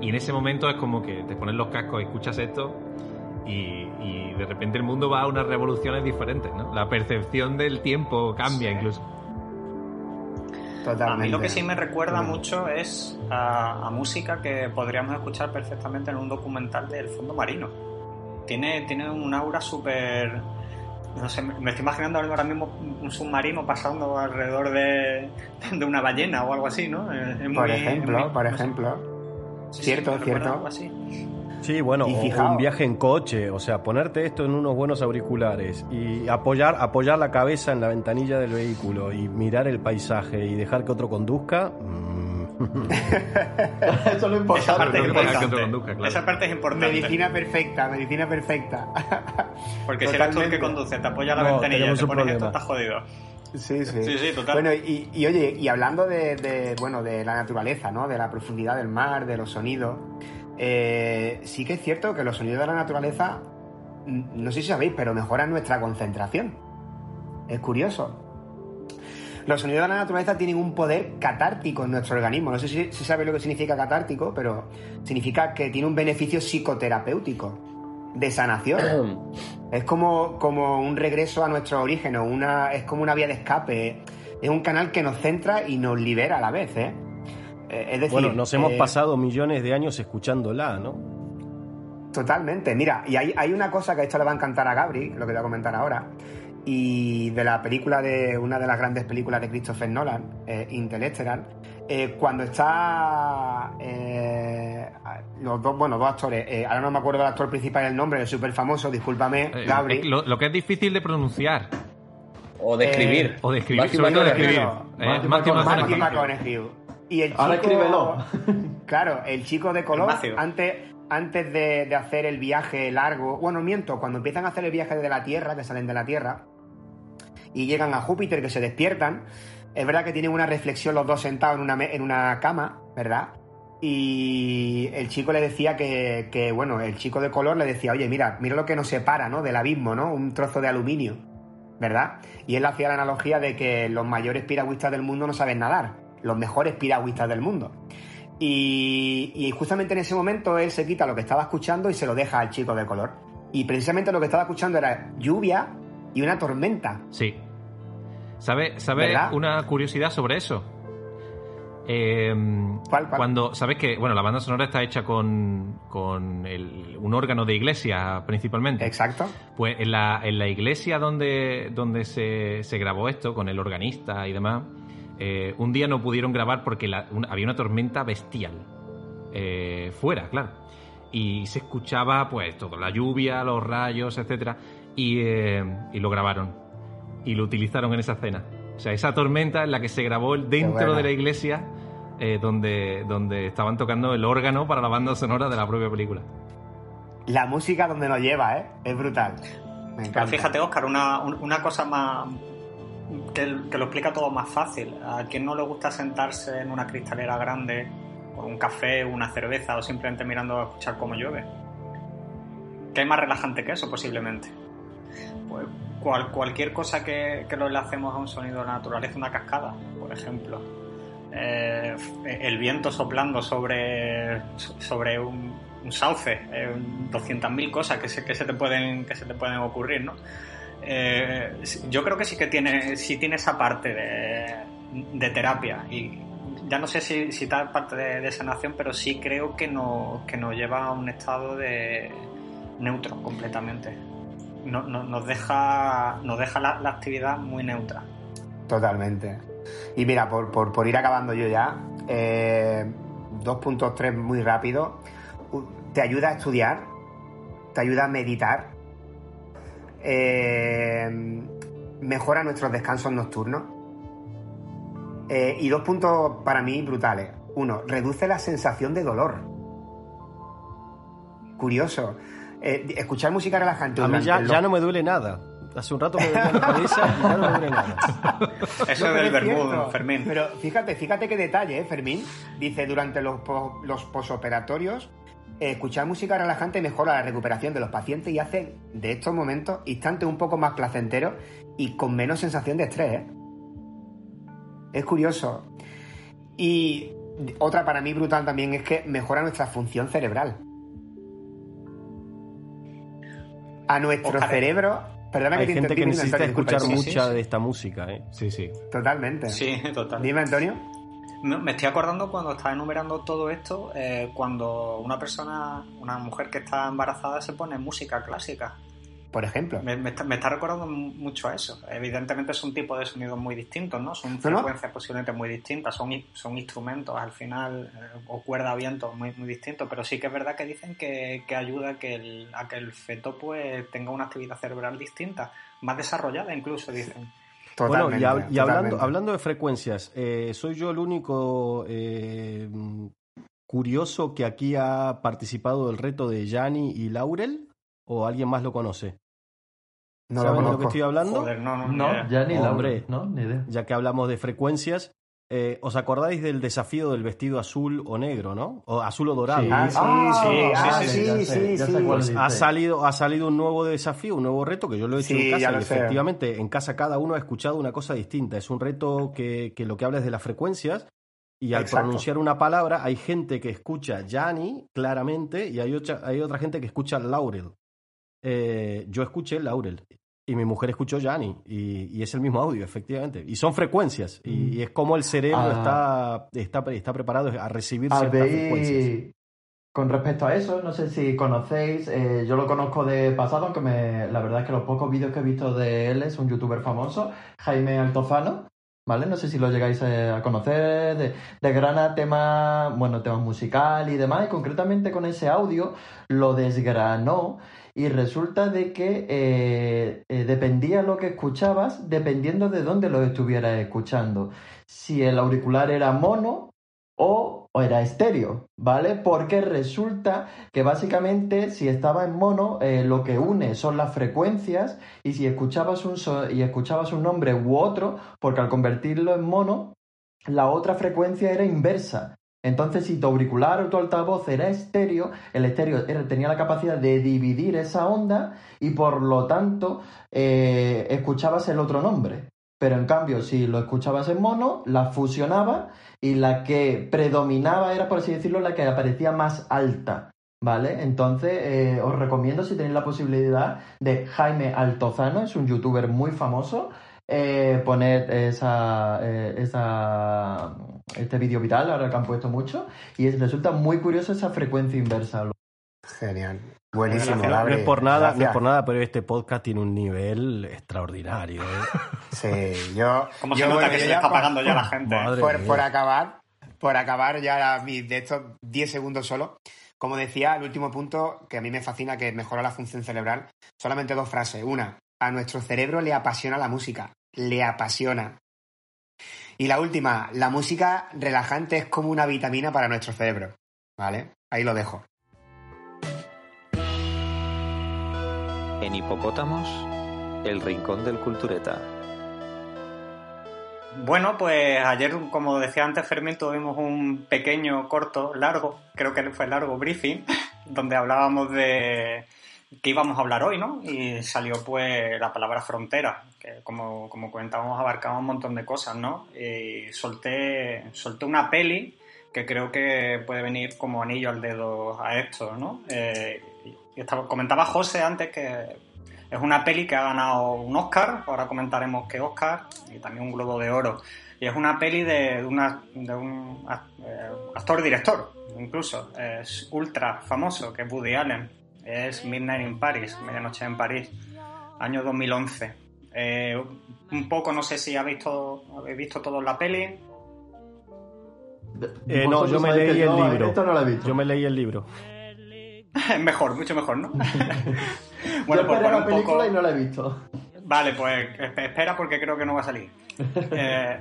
Y en ese momento es como que te pones los cascos y escuchas esto y, y de repente el mundo va a unas revoluciones diferentes, ¿no? La percepción del tiempo cambia incluso. A mí lo que sí me recuerda mucho es a, a música que podríamos escuchar perfectamente en un documental del fondo marino. Tiene, tiene un aura súper... No sé, me estoy imaginando ahora mismo un submarino pasando alrededor de, de una ballena o algo así, ¿no? Es- es Por muy- ejemplo, muy- por no ejemplo. Sí, cierto, cierto. algo así. Sí, bueno, Y o un viaje en coche, o sea, ponerte esto en unos buenos auriculares y apoyar, apoyar la cabeza en la ventanilla del vehículo y mirar el paisaje y dejar que otro conduzca. mm. Eso es lo importante. Esa parte es importante. conduzca, claro. Esa parte es importante. Medicina perfecta, medicina perfecta. Porque si eres tú el que Totalmente. conduce, te apoya la No, ventanilla y tenemos te un pones esto, problema. estás jodido. Sí, sí. Sí, sí, total. Bueno, y, y oye, y hablando de, de, bueno, de la naturaleza, ¿no? De la profundidad del mar, de los sonidos, eh, sí que es cierto que los sonidos de la naturaleza, no sé si sabéis, pero mejoran nuestra concentración. Es curioso. Los sonidos de la naturaleza tienen un poder catártico en nuestro organismo. No sé si, sabéis lo que significa catártico, pero significa que tiene un beneficio psicoterapéutico, de sanación. Es como, como un regreso a nuestro origen, o una, es como una vía de escape. Es un canal que nos centra y nos libera a la vez, ¿eh? Eh, Es decir, Bueno, nos hemos eh, pasado millones de años escuchándola, ¿no? Totalmente. Mira, y hay, hay una cosa que esto le va a encantar a Gabri, lo que voy a comentar ahora, y de la película de una de las grandes películas de Christopher Nolan, eh, Interstellar, eh, cuando está eh, los dos, bueno, dos actores, eh, ahora no me acuerdo del actor principal el nombre, el súper famoso, discúlpame, Eh, Gabri. eh, lo, lo que es difícil de pronunciar O de Eh, escribir. o de escribir, Matthew sobre todo de McConaughey. escribir. Matthew Matthew McConaughey. Matthew McConaughey. McConaughey. Y el chico, Ahora escríbelo. Claro, el chico de color, antes, antes de, de hacer el viaje largo, bueno, miento, cuando empiezan a hacer el viaje desde la Tierra, que salen de la Tierra, y llegan a Júpiter, que se despiertan, es verdad que tienen una reflexión los dos sentados en una, en una cama, ¿verdad? Y el chico le decía que, que, bueno, el chico de color le decía, oye, mira, mira lo que nos separa, ¿no? Del abismo, ¿no? Un trozo de aluminio, ¿verdad? Y él hacía la analogía de que los mayores piragüistas del mundo no saben nadar, los mejores piragüistas del mundo. Y, y justamente en ese momento él se quita lo que estaba escuchando y se lo deja al chico de color. Y precisamente lo que estaba escuchando era lluvia y una tormenta. Sí. ¿Sabe, sabe una curiosidad sobre eso? Eh, ¿Cuál, cuál? Cuando, ¿sabes que Bueno, la banda sonora está hecha con, con el- un órgano de iglesia principalmente. Exacto. Pues en la, en la iglesia donde, donde se, se grabó esto, con el organista y demás, eh, un día no pudieron grabar porque la- una- había una tormenta bestial. eh, fuera, claro. Y se escuchaba, pues, todo, la lluvia, los rayos, etcétera Y, eh, y lo grabaron. Y lo utilizaron en esa escena. O sea, esa tormenta en la que se grabó dentro bueno. de la iglesia, eh, donde, donde estaban tocando el órgano para la banda sonora de la propia película. La música donde nos lleva, ¿eh? Es brutal. Me Pero encanta. fíjate, Oscar, una, un- una cosa más que, que lo explica todo más fácil. A quien no le gusta sentarse en una cristalera grande con un café, una cerveza o simplemente mirando a escuchar cómo llueve. ¿Qué hay más relajante que eso, posiblemente? Pues cual- cualquier cosa que, que lo enlacemos a un sonido de la naturaleza, una cascada, por ejemplo. Eh, el viento soplando sobre, sobre un, un sauce, eh, 200.000 cosas que se, que, se te pueden, que se te pueden ocurrir, ¿no? Eh, yo creo que sí que tiene, sí tiene esa parte de, terapia y ya no sé si, si tal parte de, de sanación, pero sí creo que nos, que nos lleva a un estado de neutro completamente. No- no- nos deja, nos deja la, actividad muy neutra. Totalmente. Y mira, por, por- ir acabando yo ya, eh, 2.3 muy rápido. Te ayuda a estudiar, te ayuda a meditar, eh, mejora nuestros descansos nocturnos. Eh, y dos puntos para mí brutales. Uno, reduce la sensación de dolor. Curioso. Eh, escuchar música relajante. A mí ya, los- ya no me duele nada. Hace un rato me dolía la cabeza y ya no me duele nada. Eso No, es del vermut, cierto. Fermín. Pero fíjate, fíjate qué detalle, ¿eh, Fermín. Dice, durante los, po- los posoperatorios, eh, escuchar música relajante mejora la recuperación de los pacientes y hace de estos momentos instantes un poco más placenteros y con menos sensación de estrés. ¿eh? Es curioso. Y otra para mí brutal también es que mejora nuestra función cerebral. A nuestro Ojalá. cerebro... Perdona Hay que te gente que necesita Antonio, escuchar Sí, mucha sí. de esta música, ¿eh? Sí, sí. Totalmente. Sí, total. Dime, Antonio. Me me estoy acordando cuando estaba enumerando todo esto, eh, cuando una persona, una mujer que está embarazada se pone música clásica. Por ejemplo. Me, me está, me está recordando mu- mucho a eso. Evidentemente son tipos de sonidos muy distintos, ¿no? Son No, no. frecuencias posiblemente muy distintas, son, son instrumentos al final, eh, o cuerda a viento muy, muy distintos, pero sí que es verdad que dicen que, que ayuda a que, el, a que el feto pues tenga una actividad cerebral distinta, más desarrollada incluso, dicen. Bueno, y, hab- y hablando, totalmente. hablando de frecuencias, eh, ¿soy yo el único eh, curioso que aquí ha participado del reto de Yanni y Laurel? ¿O alguien más lo conoce? No lo ¿Saben de lo que estoy hablando? Joder, no, no, No, ya ni la Hombre. no, ni idea. Ya que hablamos de frecuencias, eh, ¿os acordáis del desafío del vestido azul o negro, no? O azul o dorado. Sí. Ah, sí, Ah, sí, sí, ah, sí, sí, Pues ha salido, ha salido un nuevo desafío, un nuevo reto que yo lo he hecho Sí, en casa y sé. efectivamente en casa cada uno ha escuchado una cosa distinta. Es un reto que, que lo que habla es de las frecuencias y al Exacto. pronunciar una palabra hay gente que escucha Yanni claramente y hay otra, hay otra gente que escucha Laurel. Eh, yo escuché Laurel y mi mujer escuchó Yanni y, y es el mismo audio, efectivamente. Y son frecuencias y, y es como el cerebro Ah. está, está, está preparado a recibir ciertas frecuencias. Con respecto a eso, no sé si conocéis, eh, yo lo conozco de pasado, aunque me, la verdad es que los pocos vídeos que he visto de él es un youtuber famoso, Jaime Altozano, ¿vale? No sé si lo llegáis eh, a conocer, de, de grana tema, bueno, temas musical y demás, y concretamente con ese audio lo desgranó y resulta de que eh, eh, dependía lo que escuchabas dependiendo de dónde lo estuvieras escuchando. Si el auricular era mono o, era estéreo, ¿vale? Porque resulta que básicamente si estaba en mono eh, lo que une son las frecuencias y si escuchabas un y escuchabas un nombre u otro, porque al convertirlo en mono la otra frecuencia era inversa. Entonces, si tu auricular o tu altavoz era estéreo, el estéreo tenía la capacidad de dividir esa onda y por lo tanto eh, escuchabas el otro nombre. Pero en cambio, si lo escuchabas en mono, la fusionaba y la que predominaba era, por así decirlo, la que aparecía más alta. ¿Vale? Entonces, eh, os recomiendo si tenéis la posibilidad de Jaime Altozano, es un youtuber muy famoso, eh, poner esa, esa, este vídeo viral, ahora que han puesto mucho, y es- resulta muy curioso esa frecuencia inversa. Genial. Buenísimo, No, es por nada, no es por nada, pero este podcast tiene un nivel extraordinario. ¿eh? Sí, yo. ¿Cómo yo, se nota bueno, que se está pagando ya la gente? Madre Por, por acabar, por acabar ya de estos 10 segundos solo. Como decía, el último punto que a mí me fascina, que mejora la función cerebral, solamente dos frases. Una, a nuestro cerebro le apasiona la música. Le apasiona. Y la última, la música relajante es como una vitamina para nuestro cerebro. ¿Vale? Ahí lo dejo. En Hipopótamos, el rincón del cultureta. Bueno, pues ayer, como decía antes Fermín, tuvimos un pequeño, corto, largo, creo que fue largo briefing, donde hablábamos de qué íbamos a hablar hoy, ¿no? Y salió pues la palabra frontera, como, como comentábamos abarcaba un montón de cosas, ¿no? Y solté, solté una peli que creo que puede venir como anillo al dedo a esto, ¿no? Eh, y estaba, comentaba José antes que Es una peli que ha ganado un Oscar, ahora comentaremos qué Oscar, y también un Globo de Oro. Y es una peli de, una, de un eh, actor-director, incluso. Es ultra famoso, que es Woody Allen. Es Midnight in Paris, Medianoche en París, año 2011. Eh, un poco, no sé si habéis visto, habéis visto todos la peli. Eh, no, Vosotros yo me leí el yo libro. esto no lo he visto. Yo me leí el libro. mejor, mucho mejor, ¿no? Yo bueno, pues la un película poco... y no la he visto. Vale, pues esp- espera porque creo que no va a salir. Eh,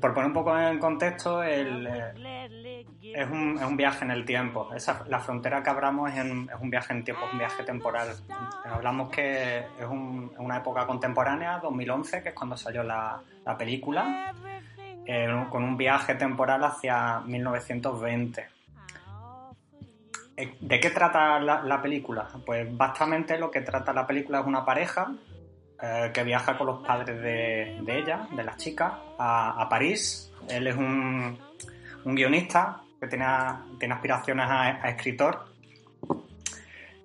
por poner un poco en contexto, el, eh, es, un, es un viaje en el tiempo. Esa, la frontera que hablamos es, en- es un viaje en tiempo, es un viaje temporal. Hablamos que es un- una época contemporánea, 2011, que es cuando salió la, la película, eh, con un viaje temporal hacia 1920. Eh, ¿De qué trata la, la película? Pues básicamente lo que trata la película es una pareja eh, que viaja con los padres de, de ella, de la chica, a, París. Él es un, un guionista que tiene, tiene aspiraciones a, escritor.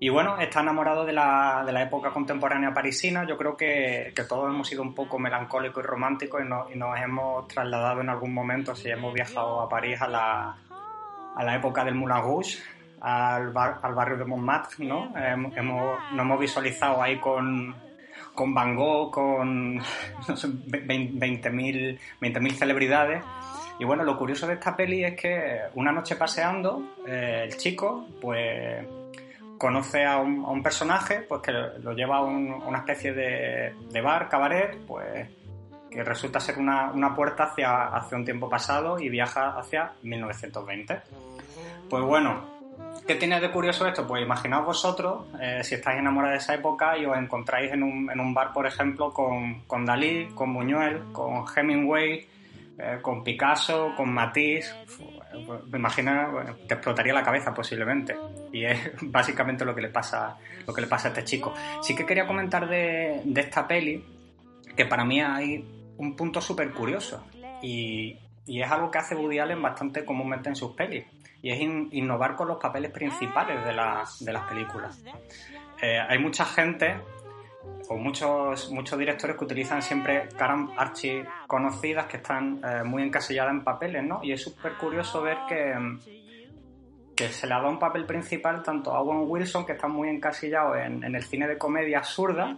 Y bueno, está enamorado de la, de la época contemporánea parisina. Yo creo que, que todos hemos sido un poco melancólicos y románticos y, no- y nos hemos trasladado en algún momento, si hemos viajado a París a la, a la época del Moulin Rouge, al, bar- al barrio de Montmartre, ¿no? Hemos- nos hemos visualizado ahí con, con Van Gogh, con no sé, ve- vein- 20.000 20.000 celebridades. Y bueno, lo curioso de esta peli es que una noche paseando, eh, el chico, pues conoce a un, a un personaje pues que lo lleva a una especie de, de bar, cabaret, pues que resulta ser una, una puerta hacia, hacia un tiempo pasado y viaja hacia 1920. Pues bueno, ¿qué tiene de curioso esto? Pues imaginaos vosotros, eh, si estáis enamorados de esa época y os encontráis en un, en un bar, por ejemplo, con, Dalí, con Buñuel, con Hemingway, eh, con Picasso, con Matisse. Pues, Me imagino, bueno, te explotaría la cabeza posiblemente. Y es básicamente lo que le pasa, lo que le pasa a este chico. Sí que quería comentar de, de esta peli que para mí hay un punto súper curioso. Y, y es algo que hace Woody Allen bastante comúnmente en sus pelis. Y es in- innovar con los papeles principales de, de las películas. Eh, hay mucha gente o muchos, muchos directores que utilizan siempre caras archi conocidas que están eh, muy encasilladas en papeles, ¿no? Y es súper curioso ver que, que se le ha dado un papel principal tanto a Owen Wilson, que está muy encasillado en, en el cine de comedia absurda,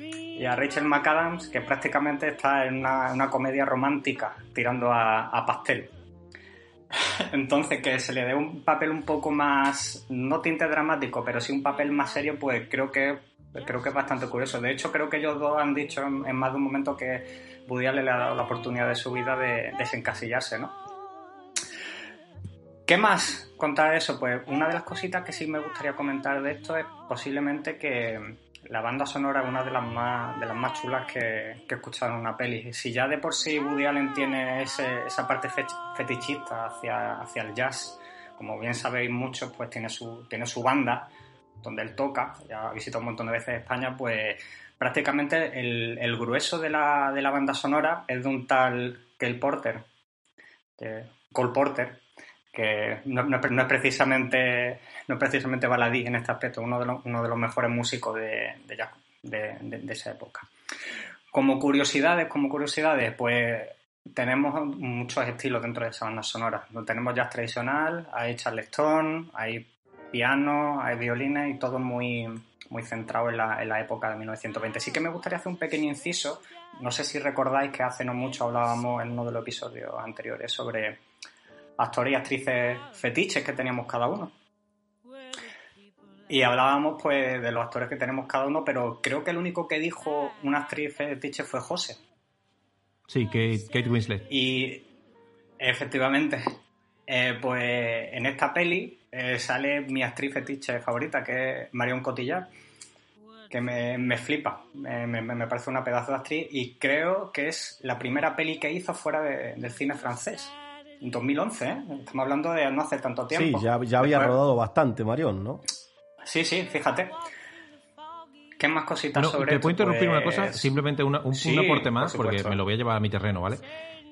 y a Rachel McAdams, que prácticamente está en una, una comedia romántica, tirando a pastel. Entonces, que se le dé un papel un poco más, no tinte dramático, pero sí un papel más serio, pues creo que creo que es bastante curioso. De hecho, creo que ellos dos han dicho en, más de un momento que Woody le ha dado la oportunidad de su vida de desencasillarse, ¿no? ¿Qué más contar de eso? Pues una de las cositas que sí me gustaría comentar de esto es posiblemente que la banda sonora es una de las más, de las más chulas que, que he escuchado en una peli. Si ya de por sí Woody Allen tiene ese- esa parte fetichista hacia, hacia el jazz, como bien sabéis muchos, pues tiene su, tiene su banda donde él toca, ya ha visitado un montón de veces España, pues prácticamente el, el grueso de la, de la banda sonora es de un tal Cole Porter, que, Cole Porter, que no, es- precisamente no es precisamente baladí en este aspecto, uno de los, uno de los mejores músicos de- de- de esa época. Como curiosidades, como curiosidades, pues tenemos muchos estilos dentro de esa banda sonora. Tenemos jazz tradicional, hay charleston, hay piano, hay violines y todo muy, muy centrado en la, en la época de 1920. Sí que me gustaría hacer un pequeño inciso. No sé si recordáis que hace no mucho hablábamos en uno de los episodios anteriores sobre actores y actrices fetiches que teníamos cada uno. Y hablábamos pues de los actores que tenemos cada uno, pero creo que el único que dijo una actriz fetiche fue José. Sí, Kate, Kate Winslet. Y efectivamente, eh, pues en esta peli eh, sale mi actriz fetiche favorita, que es Marion Cotillard, que me, me flipa, me, me- me parece una pedazo de actriz y creo que es la primera peli que hizo fuera de- del cine francés. En 2011, ¿eh? Estamos hablando de no hace tanto Sí, tiempo. ya, ya había Después- rodado bastante, Marión, ¿no? Sí, sí, fíjate. ¿Qué más cositas Bueno, sobre te puedo interrumpir una Pues- cosa, simplemente una- un, Sí, un aporte por más, porque me lo voy a llevar a mi terreno, ¿vale?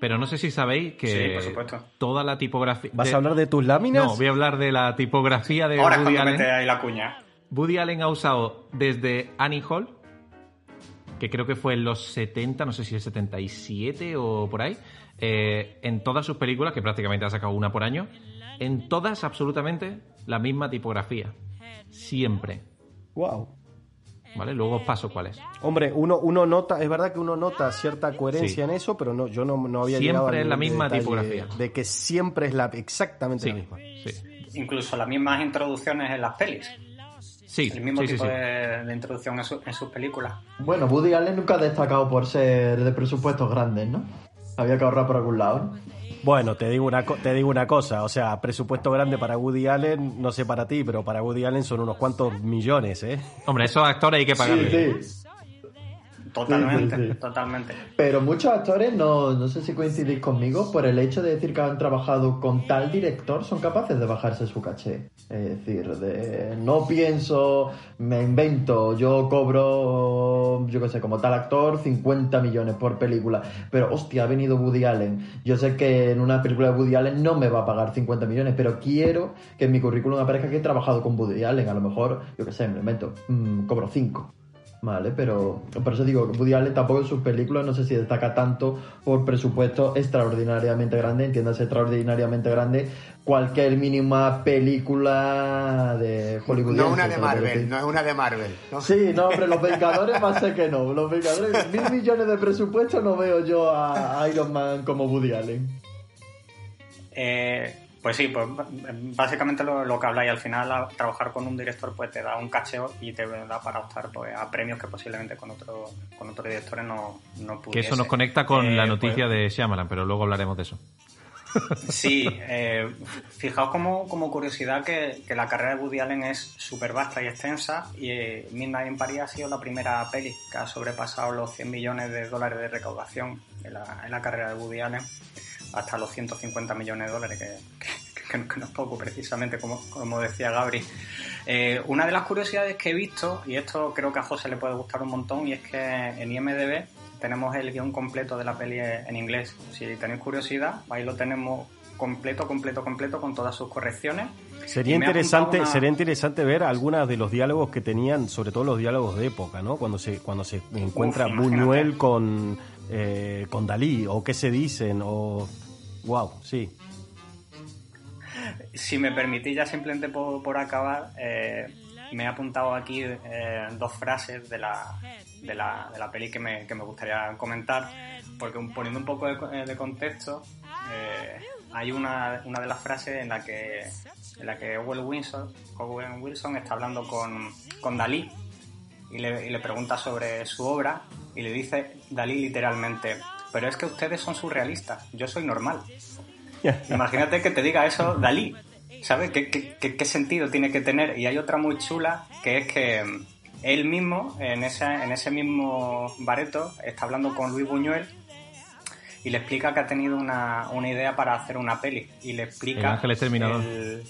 Pero no sé si sabéis que Sí, por supuesto. toda la tipografía... ¿Vas de- a hablar de tus láminas? No, voy a hablar de la tipografía de Ahora es Woody cuando Allen. mete ahí la cuña. Woody Allen ha usado desde Annie Hall, que creo que fue en los 70, no sé si el 77 o por ahí, eh, en todas sus películas, que prácticamente ha sacado una por año, en todas absolutamente la misma tipografía. Siempre. Wow. ¿Vale? Luego os paso cuál es. Hombre, uno, uno nota, es verdad que uno nota cierta coherencia Sí. en eso, pero no, yo no, no había Siempre llegado al es la misma tipografía. De que siempre es la exactamente Sí, la misma. sí. Incluso las mismas introducciones en las pelis. Sí, El mismo sí, sí, tipo sí. De, de introducción en, su- en sus películas. Bueno, Woody Allen nunca ha destacado por ser de presupuestos grandes, ¿no? Había que ahorrar por algún lado. ¿no? Bueno, te digo, una, co- te digo una cosa, o sea, presupuesto grande para Woody Allen, no sé para ti, pero para Woody Allen son unos cuantos millones, ¿eh? Hombre, esos actores hay que pagarles. Sí, sí. Totalmente, Sí, sí, sí. totalmente. Pero muchos actores, no, no sé si coincidís conmigo, por el hecho de decir que han trabajado con tal director, son capaces de bajarse su caché. Es decir, de no pienso, me invento, yo cobro, yo qué sé, como tal actor, 50 millones por película. Pero hostia, ha venido Woody Allen. Yo sé que en una película de Woody Allen no me va a pagar 50 millones, pero quiero que en mi currículum aparezca que he trabajado con Woody Allen. A lo mejor, yo qué sé, me invento, mm, cobro 5. Vale, pero por eso digo que Woody Allen tampoco en sus películas no sé si destaca tanto por presupuesto extraordinariamente grande, entiéndase extraordinariamente grande, cualquier mínima película de Hollywood. No una de Marvel, no es una de Marvel. ¿no? Sí, no, hombre, los Vengadores va a ser que no. Los Vengadores, mil millones de presupuesto no veo yo a a Iron Man como Woody Allen. Eh, pues sí, pues básicamente lo, lo que habláis, al final a- trabajar con un director pues te da un cacheo y te da para optar pues, a premios que posiblemente con otro, con otros directores no, no Que pudiese. eso nos conecta con Eh, la pues, noticia de Shyamalan, pero luego hablaremos de eso. Sí, eh, fijaos como, como curiosidad que, que la carrera de Woody Allen es súper vasta y extensa y eh, Midnight in Paris ha sido la primera peli que ha sobrepasado los 100 millones de dólares de recaudación en la, en la carrera de Woody Allen hasta los 150 millones de dólares, que, que- que no- es poco precisamente, como, como decía Gabri. Eh, una de las curiosidades que he visto, y esto creo que a José le puede gustar un montón, y es que en IMDB tenemos el guion completo de la peli en inglés. Si tenéis curiosidad, ahí lo tenemos completo, completo, completo, con todas sus correcciones. Sería interesante, una- sería interesante ver algunos de los diálogos que tenían, sobre todo los diálogos de época, ¿no? Cuando se, cuando se encuentra Uf. Buñuel con, eh, con Dalí, o qué se dicen, o... Wow, sí. Si me permitís, ya simplemente por, por acabar, eh, me he apuntado aquí eh, dos frases de la, de la, de la peli que me, que me gustaría comentar, porque poniendo un poco de, eh, de contexto, eh, hay una, una de las frases en la que, en la que Owen Wilson, Owen Wilson está hablando con, con Dalí y le, y le pregunta sobre su obra y le dice Dalí literalmente, pero es que ustedes son surrealistas, yo soy normal. Imagínate que te diga eso Dalí. ¿Sabes? ¿Qué, qué, qué- sentido tiene que tener? Y hay otra muy chula, que es que mm, él mismo, en ese, en ese mismo bareto, está hablando con Luis Buñuel y le explica que ha tenido una, una idea para hacer una peli. Y le explica... El Ángel Exterminador. el-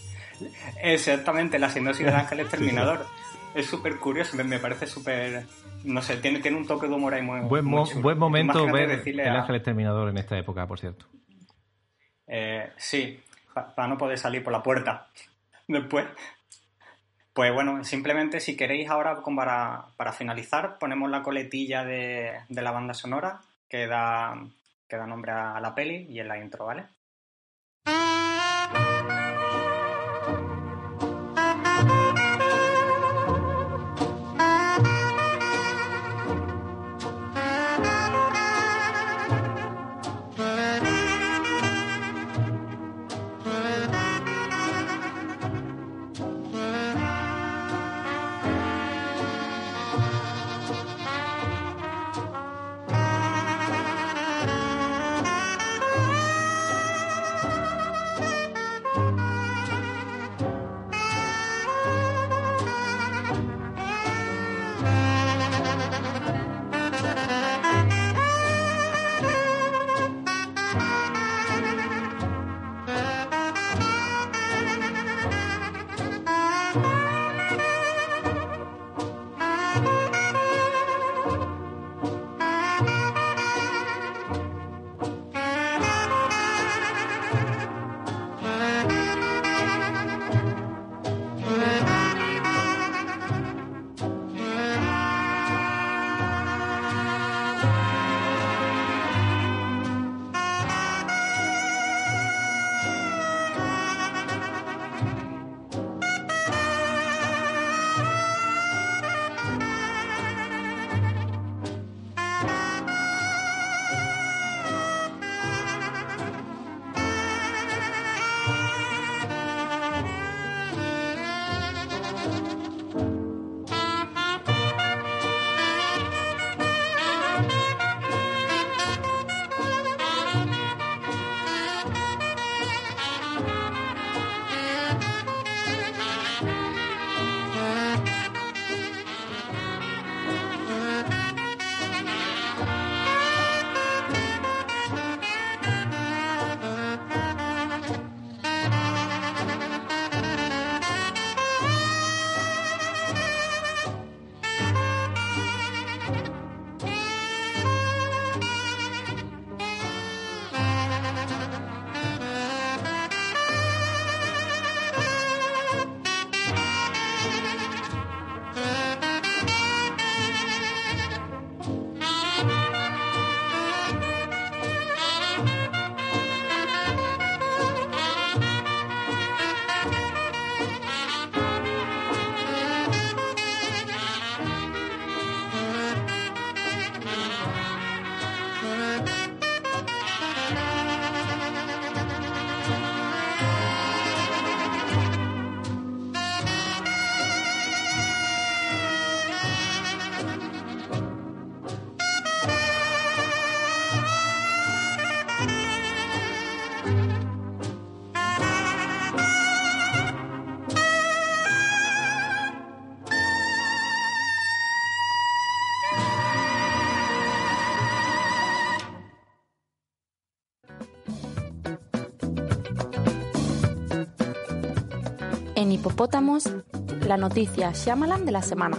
Exactamente, la sinopsis del Ángel Exterminador. Es súper curioso, me, me parece súper... No sé, tiene, tiene un toque de humor ahí muy, Buen, muy mo- chulo. buen momento Imagínate ver decirle El a- Ángel Exterminador en esta época, por cierto. Eh, sí, pa- para no poder salir por la puerta después. Pues bueno, simplemente si queréis ahora como para, para finalizar, ponemos la coletilla de, de la banda sonora que da, que da nombre a la peli y en la intro, ¿vale? Hipopótamos, la noticia Shyamalan de la semana.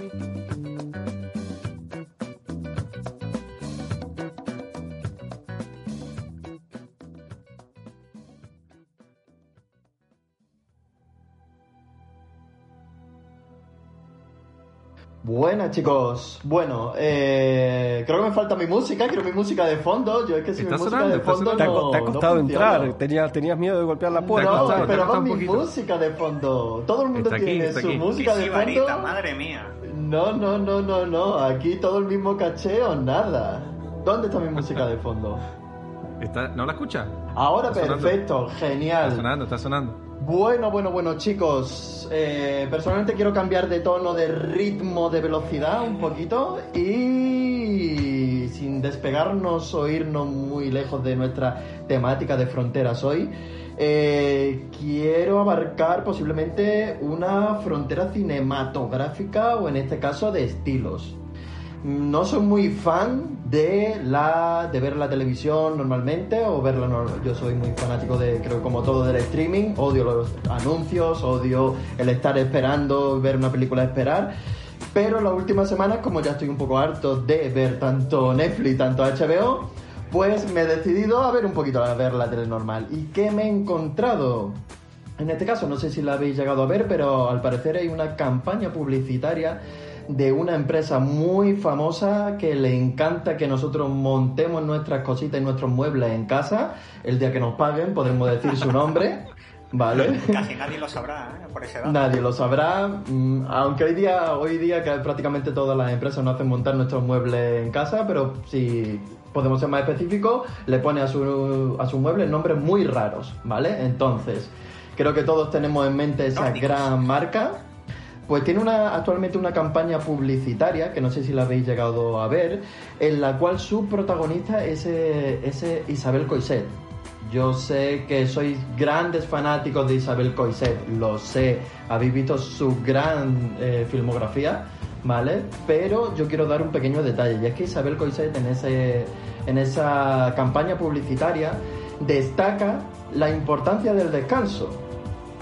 Buenas chicos, bueno, eh, creo que me falta mi música, quiero mi música de fondo, yo es que si mi Está música sonando, de está fondo. Te ha, no, te ha no costado entrar, tenías, tenías miedo de golpear la puerta. No, costado, pero va mi poquito. música de fondo, todo el mundo Está aquí, tiene está su aquí. música de fondo. madre mía. No, no, no, no, no, aquí todo el mismo caché o nada. ¿Dónde está mi música de fondo? Está- ¿No la escuchas? Ahora Está sonando. perfecto, Está genial. sonando, está sonando. Bueno, bueno, bueno, chicos. eh, personalmente quiero cambiar de tono, de ritmo, de velocidad un poquito y sin despegarnos o irnos muy lejos de nuestra temática de fronteras hoy. eh, quiero abarcar posiblemente una frontera cinematográfica o en este caso de estilos. No soy muy fan de la de ver la televisión normalmente o verla normal. Yo soy muy fanático de creo como todo del streaming, odio los anuncios, odio el estar esperando ver una película esperar. Pero las últimas semanas, como ya estoy un poco harto de ver tanto Netflix, tanto HBO, pues me he decidido a ver un poquito a ver la tele normal. ¿Y qué me he encontrado? En este caso, no sé si la habéis llegado a ver, pero al parecer hay una campaña publicitaria de una empresa muy famosa que le encanta que nosotros montemos nuestras cositas y nuestros muebles en casa. El día que nos paguen podremos decir su nombre, ¿vale? Casi nadie lo sabrá, ¿eh? Por ese. Nadie lo sabrá, mm, aunque hoy día, hoy día que prácticamente todas las empresas nos hacen montar nuestros muebles en casa, pero si podemos ser más específicos, le pone a su, a su mueble nombres muy raros, ¿vale? Entonces, creo que todos tenemos en mente esa Nórdicos. gran marca. Pues tiene una, actualmente una campaña publicitaria, que no sé si la habéis llegado a ver, en la cual su protagonista es, eh, eh, Isabel Coixet. Yo sé que sois grandes fanáticos de Isabel Coixet, lo sé, habéis visto su gran eh, filmografía, ¿vale? Pero yo quiero dar un pequeño detalle, y es que Isabel Coixet en, ese, en esa campaña publicitaria destaca la importancia del descanso,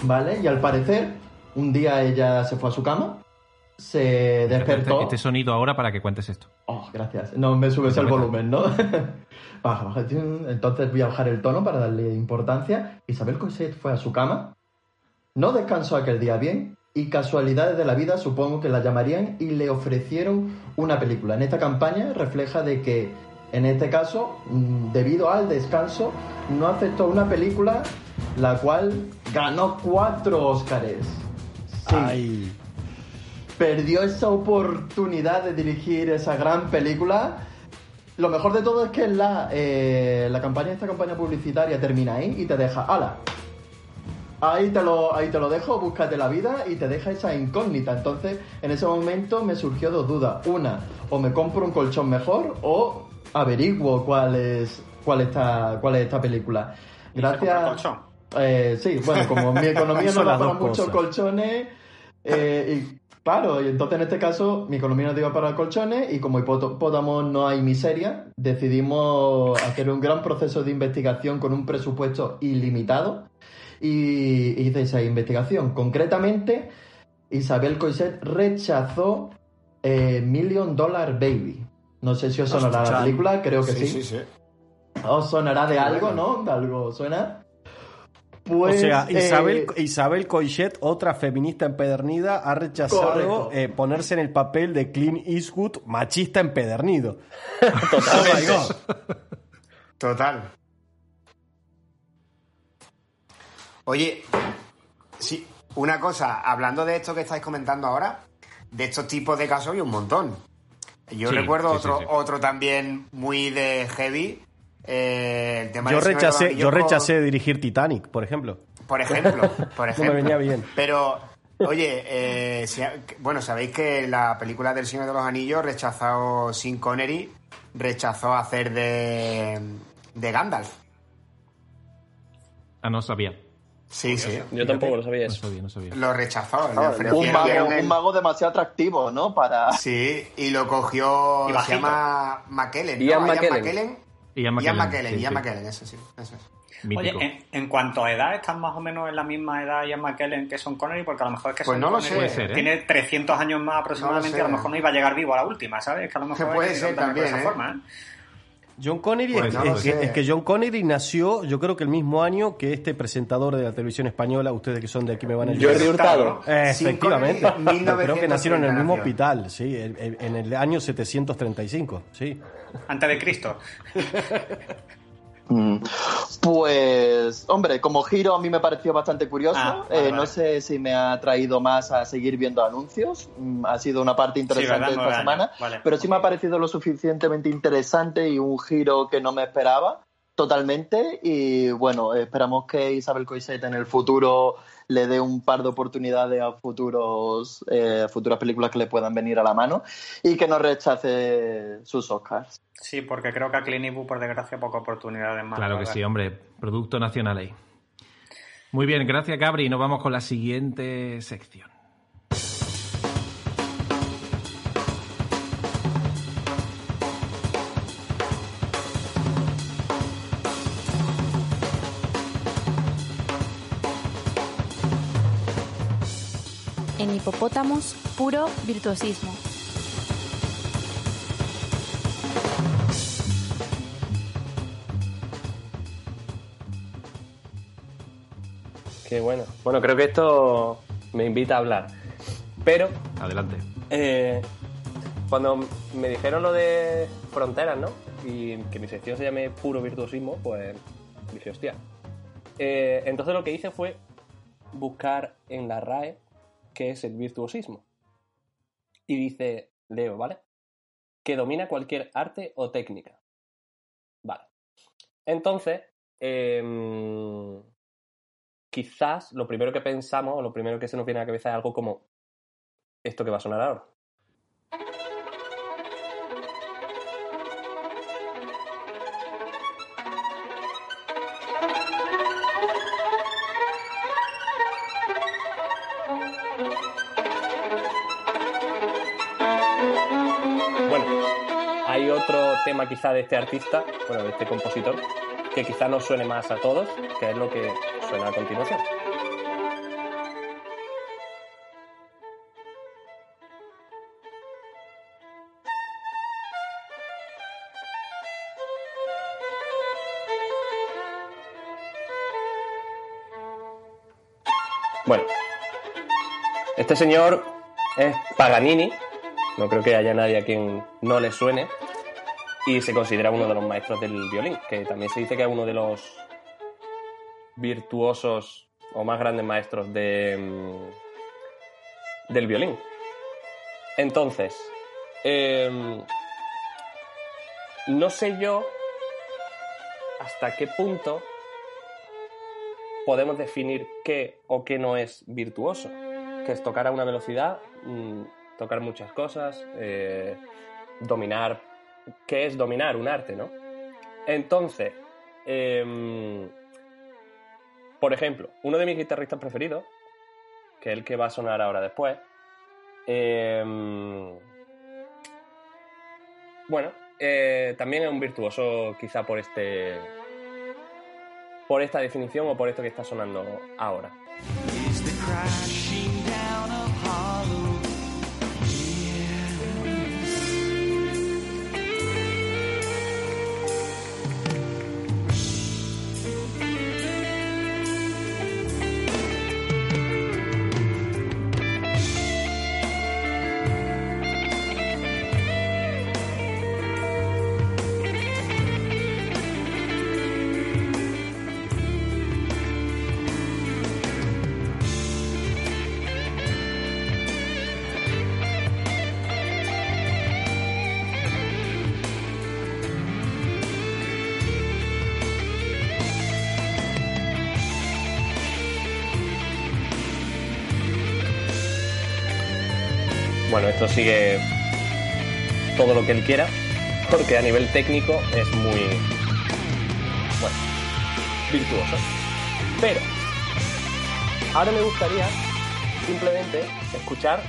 ¿vale? Y al parecer, un día ella se fue a su cama, se despertó... Este, sonido ahora para que cuentes esto. Oh, gracias. No me subes el volumen, ¿no? baja, baja. Entonces voy a bajar el tono para darle importancia. Isabel Coixet fue a su cama, no descansó aquel día bien y casualidades de la vida supongo que la llamarían y le ofrecieron una película. En esta campaña refleja de que, en este caso, mm, debido al descanso, no aceptó una película la cual ganó cuatro Óscares. Sí Ay, perdió esa oportunidad de dirigir esa gran película. Lo mejor de todo es que la, eh, la campaña, esta campaña publicitaria termina ahí y te deja, ala, ahí te, lo, ahí te lo dejo, búscate la vida y te deja esa incógnita. Entonces, en ese momento me surgió dos dudas. Una, o me compro un colchón mejor o averiguo cuál es, cuál está, cuál es esta película. ¿Y se compró el Gracias. colchón? Eh, sí, bueno, como mi economía no da las para dos muchos cosas. colchones, eh, y claro, y entonces en este caso mi economía no dio para colchones y como hipopótamos no hay miseria, decidimos hacer un gran proceso de investigación con un presupuesto ilimitado y hice esa investigación. Concretamente, Isabel Coixet rechazó eh, Million Dollar Baby. No sé si os sonará la película, creo que sí. Sí, sí, sí. Os sonará de algo. ¿no? De algo suena. Pues, o sea, eh, Isabel, Isabel Coixet, otra feminista empedernida, ha rechazado eh, ponerse en el papel de Clint Eastwood, machista empedernido. Totalmente. Oh my God. Total. Oye, sí, una cosa, hablando de esto que estáis comentando ahora, de estos tipos de casos hay un montón. Yo Sí, recuerdo sí, otro, sí, sí. otro también muy de heavy. Eh, el tema Yo rechacé, yo con- rechacé dirigir Titanic, por ejemplo. Por ejemplo, por No ejemplo. me venía bien. Pero, oye, eh, si- bueno, sabéis que la película del Señor de los Anillos rechazó Sin Connery, rechazó hacer de, de Gandalf. Ah, no sabía. Sí, sí. Yo tampoco lo sabía No eso. sabía, no sabía. Lo rechazó. Ah, un, mago, un- demasiado atractivo, ¿no? Para. Sí, y lo cogió. Y se llama McKellen. ¿no? Ian Ian McKellen. McKellen. Ian Ian McKellen, McKellen, sí, Ian sí. McKellen, eso sí. Eso es. Mítico. Oye, en, en cuanto a edad, están más o menos en la misma edad Ian McKellen que Son Connery, porque a lo mejor es que Pues no lo Connery sé. ¿eh? tiene 300 años más aproximadamente, No y a lo mejor no iba a llegar vivo a la última, ¿sabes? Que a lo mejor Que puede ser también, esa ¿eh? forma, ¿eh? John Connery Pues es, no lo es que, es que John Connery nació, yo creo que el mismo año que este presentador de la televisión española, ustedes que son de aquí me van a ayudar. Jordi Hurtado. Eh, efectivamente. Connery, creo que nacieron en el mismo 1930 hospital, sí, en el año 735, sí. Antes de Cristo. Mm. Pues, hombre, como giro a mí me pareció bastante curioso. Ah, vale, Eh, vale. No sé si me ha traído más a seguir viendo anuncios. Mm, Ha sido una parte interesante ¿verdad? esta semana. vale. Pero sí me ha parecido lo suficientemente interesante y un giro que no me esperaba totalmente. Y bueno, esperamos que Isabel Coixet en el futuro le dé un par de oportunidades a futuros eh, futuras películas que le puedan venir a la mano y que no rechace sus Oscars. Sí, porque creo que a Clint Eastwood, por desgracia, pocas oportunidades más. Claro la que sí, hombre. Producto nacional ahí. Muy bien, gracias Gabri. Nos vamos con la siguiente sección. Hipopótamos, puro virtuosismo. Qué bueno. Bueno, creo que esto me invita a hablar. Pero Adelante. eh, cuando me dijeron lo de fronteras, ¿no? Y que mi sección se llame puro virtuosismo, pues dije, hostia. Eh, entonces lo que hice fue buscar en la RAE qué es el virtuosismo. Y dice, leo, ¿vale? Que domina cualquier arte o técnica. Vale. Entonces, em, quizás lo primero que pensamos, o lo primero que se nos viene a la cabeza es algo como esto que va a sonar ahora. Otro tema quizá de este artista, bueno, de este compositor, que quizá nos suene más a todos, que es lo que suena a continuación. Bueno, este señor es Paganini, no creo que haya nadie a quien no le suene, y se considera uno de los maestros del violín, que también se dice que es uno de los virtuosos o más grandes maestros de, mm, del violín. Entonces, em, no sé yo hasta qué punto podemos definir qué o qué no es virtuoso, que es tocar a una velocidad, mm, tocar muchas cosas, eh, dominar, qué es dominar un arte, ¿no? Entonces, em, por ejemplo, uno de mis guitarristas preferidos, que es el que va a sonar ahora después, em, bueno, eh, también es un virtuoso quizá por este por esta definición o por esto que está sonando ahora. Esto sigue todo lo que él quiera, porque a nivel técnico es muy, bueno, virtuoso. Pero, ahora me gustaría simplemente escuchar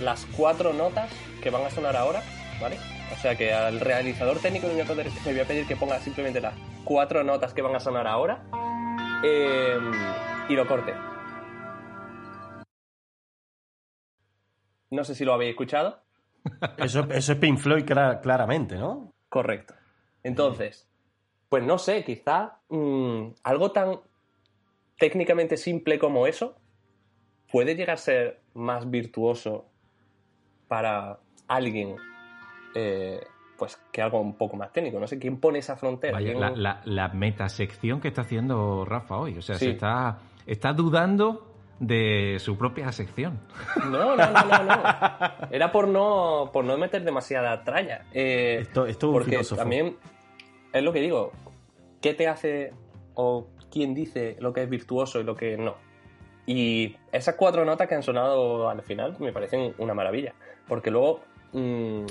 las cuatro notas que van a sonar ahora ¿vale? O sea que al realizador técnico a, poder- le voy a pedir que ponga simplemente las cuatro notas que van a sonar ahora eh, y lo corte. No sé si lo habéis escuchado. Eso, eso es Pink Floyd clara- claramente, ¿no? Correcto. Entonces, pues no sé, quizá mm, algo tan técnicamente simple como eso puede llegar a ser más virtuoso para alguien eh, pues que algo un poco más técnico. No sé quién pone esa frontera. Vaya, ¿Quién- la, la, la metasección que está haciendo Rafa hoy. O sea, Sí. se está, está dudando de su propia sección. No, no, no, no, no. Era por no, por no meter demasiada tralla. Eh, Esto, esto es un porque filósofo. también es lo que digo. ¿Qué te hace o quién dice lo que es virtuoso y lo que no? Y esas cuatro notas que han sonado al final me parecen una maravilla. Porque luego, mm,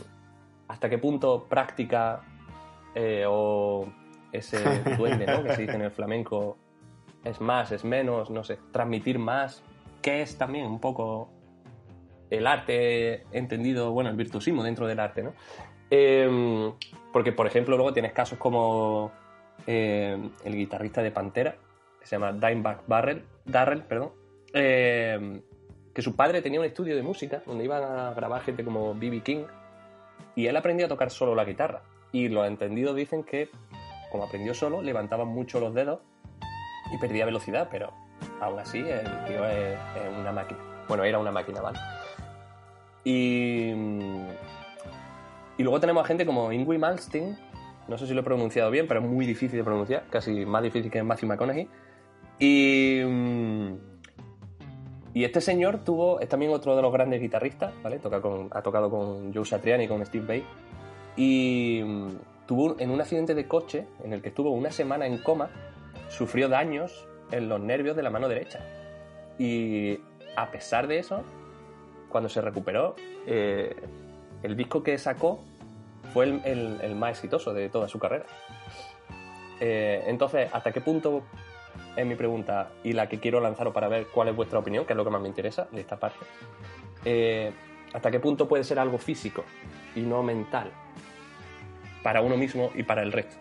¿hasta qué punto práctica eh, o ese duende ¿no? que se dice en el flamenco es más, es menos, no sé, transmitir más? ¿Qué es también un poco el arte entendido, bueno, el virtuosismo dentro del arte, ¿no? Eh, porque, por ejemplo, luego tienes casos como eh, el guitarrista de Pantera, que se llama Dimebag Barrel, Darrell, perdón, eh, que su padre tenía un estudio de música donde iban a grabar gente como B.B. King y él aprendió a tocar solo la guitarra. Y los entendidos dicen que, como aprendió solo, levantaba mucho los dedos y perdía velocidad, pero aún así el tío es, una máquina. Bueno, era una máquina, ¿vale? Y, y luego tenemos a gente como Ingrid Malmsteen, no sé si lo he pronunciado bien, pero es muy difícil de pronunciar, casi más difícil que Matthew McConaughey. Y, y este señor tuvo, es también otro de los grandes guitarristas, ¿vale? Toca con, ha tocado con Joe Satriani y con Steve Vai. Y mm, tuvo en un accidente de coche en el que estuvo una semana en coma, sufrió daños en los nervios de la mano derecha. Y a pesar de eso, cuando se recuperó, eh, el disco que sacó fue el, el- más exitoso de toda su carrera. Eh, entonces, ¿hasta qué punto es mi pregunta y la que quiero lanzaros para ver cuál es vuestra opinión, que es lo que más me interesa de esta parte? Eh, ¿Hasta qué punto puede ser algo físico y no mental para uno mismo y para el resto?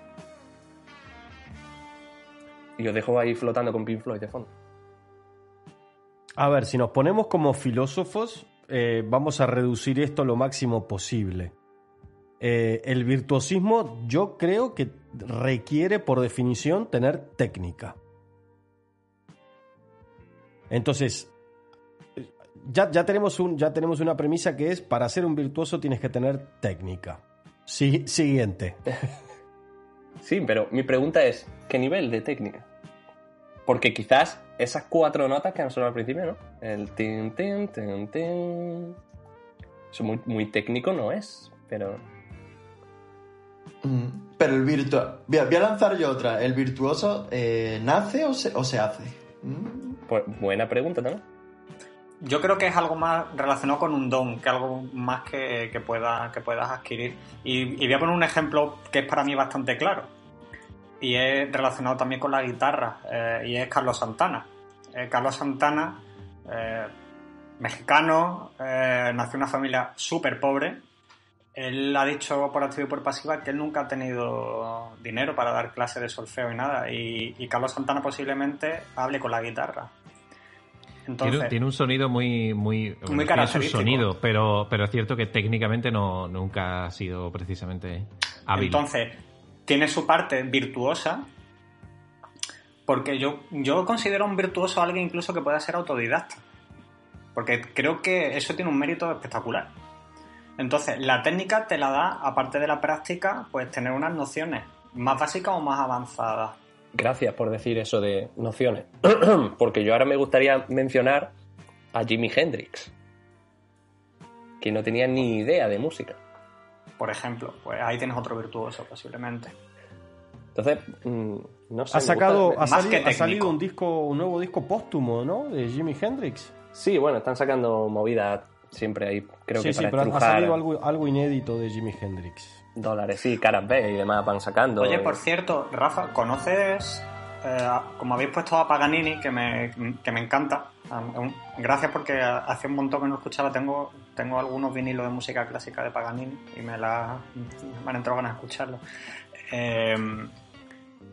Y os dejo ahí flotando con Pink Floyd de fondo. A ver, si nos ponemos como filósofos, eh, vamos a reducir esto lo máximo posible. Eh, el virtuosismo yo creo que requiere por definición tener técnica. Entonces, ya, ya, tenemos un, ya tenemos una premisa que es, para ser un virtuoso tienes que tener técnica. Sí, siguiente. Sí, pero mi pregunta es, ¿qué nivel de técnica? Porque quizás esas cuatro notas que han sonado al principio, ¿no? El tin, tin, tin, tin. Eso muy, muy técnico no es, pero... Mm, Pero el virtuoso... Voy, a- voy a lanzar yo otra. ¿El virtuoso eh, nace o se, o se hace? Mm, Pues, buena pregunta también. Yo creo que es algo más relacionado con un don, que algo más que, que, pueda, que puedas adquirir. Y, voy a poner un ejemplo que es para mí bastante claro. Y es relacionado también con la guitarra. eh, y es Carlos Santana. Eh, Carlos Santana, eh, mexicano, eh, nació en una familia súper pobre. Él ha dicho por activa y por pasiva que él nunca ha tenido dinero para dar clases de solfeo y nada. Y Carlos Santana posiblemente hable con la guitarra. Entonces, Tiene, tiene un sonido muy muy, bueno, su sonido, pero, pero es cierto que técnicamente no nunca ha sido precisamente hábil. Entonces, tiene su parte virtuosa, porque yo, yo considero un virtuoso a alguien incluso que pueda ser autodidacta. Porque creo que eso tiene un mérito espectacular. Entonces, la técnica te la da, aparte de la práctica, pues tener unas nociones más básicas o más avanzadas. Gracias por decir eso de nociones. Porque yo ahora me gustaría mencionar a Jimi Hendrix, que no tenía ni idea de música. Por ejemplo, pues ahí tienes otro virtuoso posiblemente. Entonces, mm, no sé. Ha sacado, gusta- ha más que salido, ha técnico. salido un disco, un nuevo disco póstumo, ¿no? De Jimi Hendrix. Sí, bueno, están sacando movidas siempre ahí, creo sí, que sí, para pero ha salido algo, algo inédito de Jimi Hendrix. Dólares, sí, caras B y demás van sacando. Oye, y- por cierto, Rafa, ¿conoces eh, como habéis puesto a Paganini, que me, que me encanta, um, gracias porque hace un montón que no escuchaba, tengo, tengo algunos vinilos de música clásica de Paganini y me, la, me han entrado ganas de escucharlo. Eh,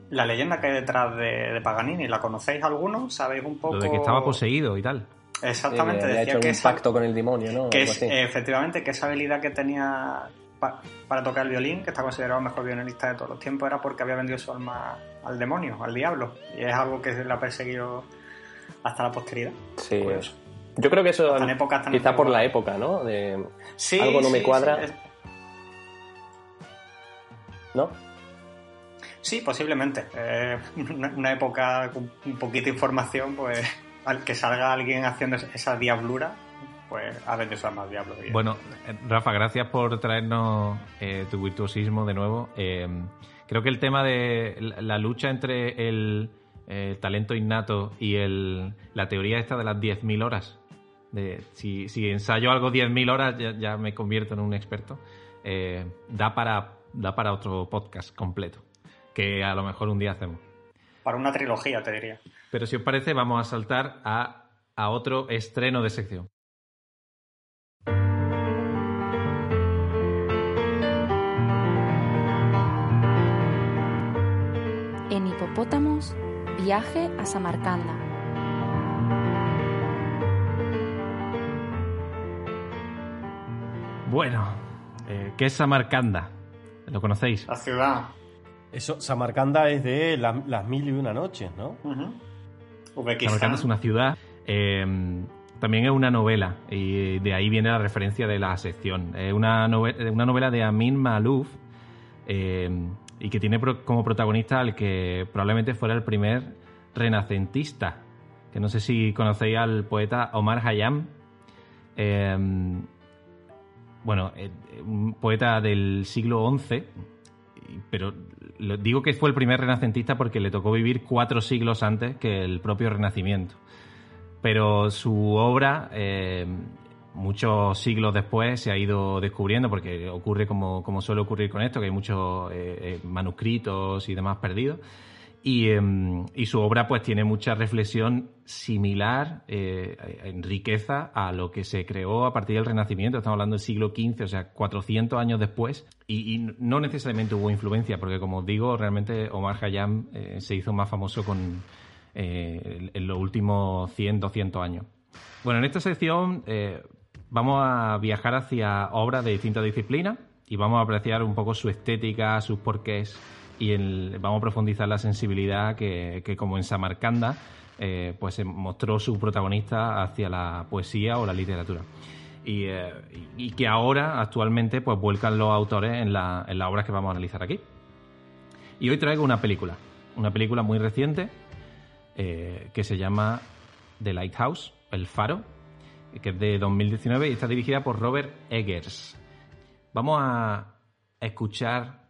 la leyenda que hay detrás de, de, Paganini, ¿la conocéis alguno? ¿Sabéis un poco? Lo de que estaba poseído y tal. Exactamente, Eh, decía hecho que un esa- pacto con el demonio, ¿no? que es, efectivamente que esa habilidad que tenía pa- para tocar el violín, que está considerado el mejor violinista de todos los tiempos, era porque había vendido su alma al demonio, al diablo. Y es algo que le ha perseguido hasta la posteridad. Sí. Curioso. Yo creo que eso Hasta en quizá por la época, ¿no? De, Sí, algo no me sí, cuadra, Sí, es- ¿no? sí, posiblemente. Eh, una época con un poquito de información, pues al que salga alguien haciendo esa diablura, pues ha vendido su alma al diablo. y- Bueno, eh, Rafa, gracias por traernos eh, tu virtuosismo de nuevo. Eh, creo que el tema de la, lucha entre el, talento innato y el, la teoría esta de las 10.000 horas, de si, si ensayo algo 10.000 horas ya, ya me convierto en un experto, eh, da, para, da para otro podcast completo, que a lo mejor un día hacemos. Para una trilogía, te diría. Pero si os parece, vamos a saltar a, a otro estreno de sección. Hipopótamos, viaje a Samarcanda. Bueno, eh, ¿qué es Samarcanda? ¿Lo conocéis? La ciudad. Eso, Samarcanda es de la- las mil y una noches, ¿no? Samarcanda es una ciudad. eh, también es una novela y de ahí viene la referencia de la sección. Es una, nove- una novela de Amin Malouf eh, y que tiene como protagonista al que probablemente fuera el primer renacentista. Que no sé si conocéis al poeta Omar Hayam. Eh, bueno, eh, un poeta del siglo XI, pero digo que fue el primer renacentista porque le tocó vivir cuatro siglos antes que el propio Renacimiento. Pero su obra, eh, muchos siglos después, se ha ido descubriendo, porque ocurre como, como suele ocurrir con esto, que hay muchos eh, eh, manuscritos y demás perdidos. Y, eh, y su obra pues tiene mucha reflexión similar eh, en riqueza a lo que se creó a partir del Renacimiento. Estamos hablando del siglo XV, o sea, 400 años después. Y, no necesariamente hubo influencia, porque como os digo, realmente Omar Khayyam eh, se hizo más famoso con, en los últimos 100, 200 años. Bueno, en esta sección vamos a viajar hacia obras de distintas disciplinas y vamos a apreciar un poco su estética, sus porqués y el- vamos a profundizar la sensibilidad que, como en Samarcanda eh, pues mostró su protagonista hacia la poesía o la literatura. Y, eh, y que ahora, actualmente, pues vuelcan los autores en, la- en las obras que vamos a analizar aquí. Y hoy traigo una película, una película muy reciente eh, que se llama The Lighthouse, El Faro, que es de 2019 y está dirigida por Robert Eggers. Vamos a escuchar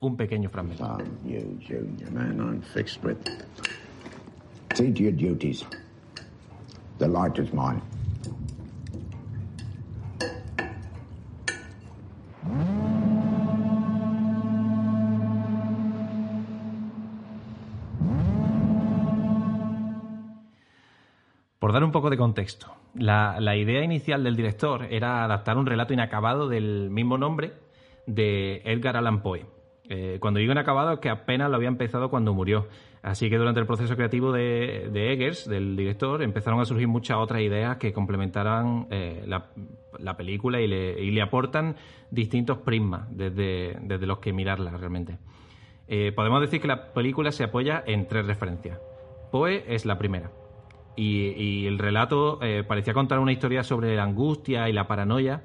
un pequeño fragmento. You, Junior man, I'm fixed with. See to your duties. The light is mine. Un poco de contexto, la, idea inicial del director era adaptar un relato inacabado del mismo nombre de Edgar Allan Poe. Eh, cuando digo inacabado es que apenas lo había empezado cuando murió. Así que durante el proceso creativo de, Eggers, del director, empezaron a surgir muchas otras ideas que complementaran eh, la, la película y le, aportan distintos prismas desde, desde los que mirarla realmente. Eh, podemos decir que la película se apoya en tres referencias. Poe es la primera. Y, el relato eh, parecía contar una historia sobre la angustia y la paranoia,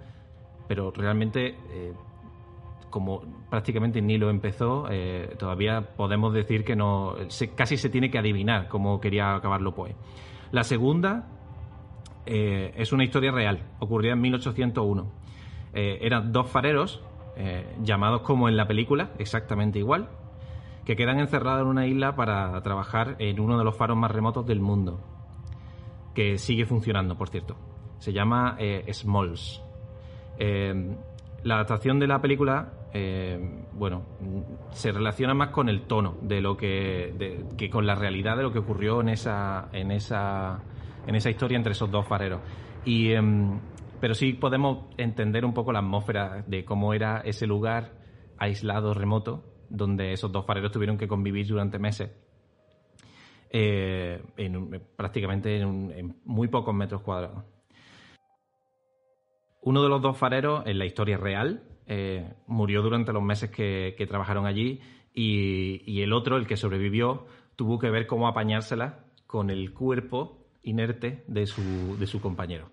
pero realmente, eh, como prácticamente ni lo empezó, eh, todavía podemos decir que no. se- casi se tiene que adivinar cómo quería acabarlo Poe. La segunda es una historia real, ocurrida en 1801. Eh, eran dos fareros, llamados como en la película, exactamente igual, que quedan encerrados en una isla para trabajar en uno de los faros más remotos del mundo, que sigue funcionando, por cierto. Se llama eh, Smalls. Eh, la adaptación de la película, eh, bueno, se relaciona más con el tono de lo que, que con la realidad de lo que ocurrió en esa, en esa, en esa historia entre esos dos fareros. Y, em, pero sí podemos entender un poco la atmósfera de cómo era ese lugar aislado, remoto, donde esos dos fareros tuvieron que convivir durante meses. Eh, en un- prácticamente en, un- en muy pocos metros cuadrados. Uno de los dos fareros, en la historia real, eh, murió durante los meses que, que trabajaron allí y, y el otro, el que sobrevivió, tuvo que ver cómo apañársela con el cuerpo inerte de su, de su compañero.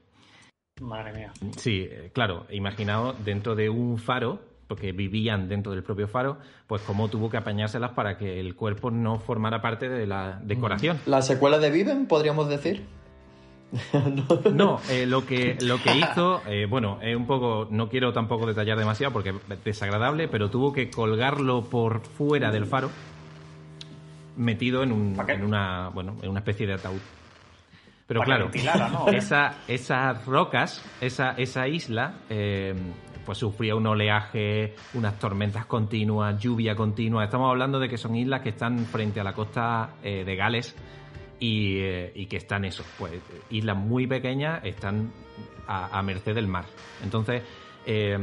Madre mía. Sí, eh, claro, imaginaos dentro de un faro, porque vivían dentro del propio faro, pues cómo tuvo que apañárselas para que el cuerpo no formara parte de la decoración. ¿La secuela de Viven, podríamos decir? No, eh, lo que lo que hizo, eh, bueno, es un poco, no quiero tampoco detallar demasiado porque es desagradable, pero tuvo que colgarlo por fuera del faro, metido en, un, en una, bueno, en una especie de ataúd. Pero claro, ventilara, ¿no? esa, esas rocas, esa, esa isla, eh, pues sufría un oleaje, unas tormentas continuas, lluvia continua. Estamos hablando de que son islas que están frente a la costa eh, de Gales y, eh, y que están eso, pues islas muy pequeñas, están a, merced del mar. Entonces, eh,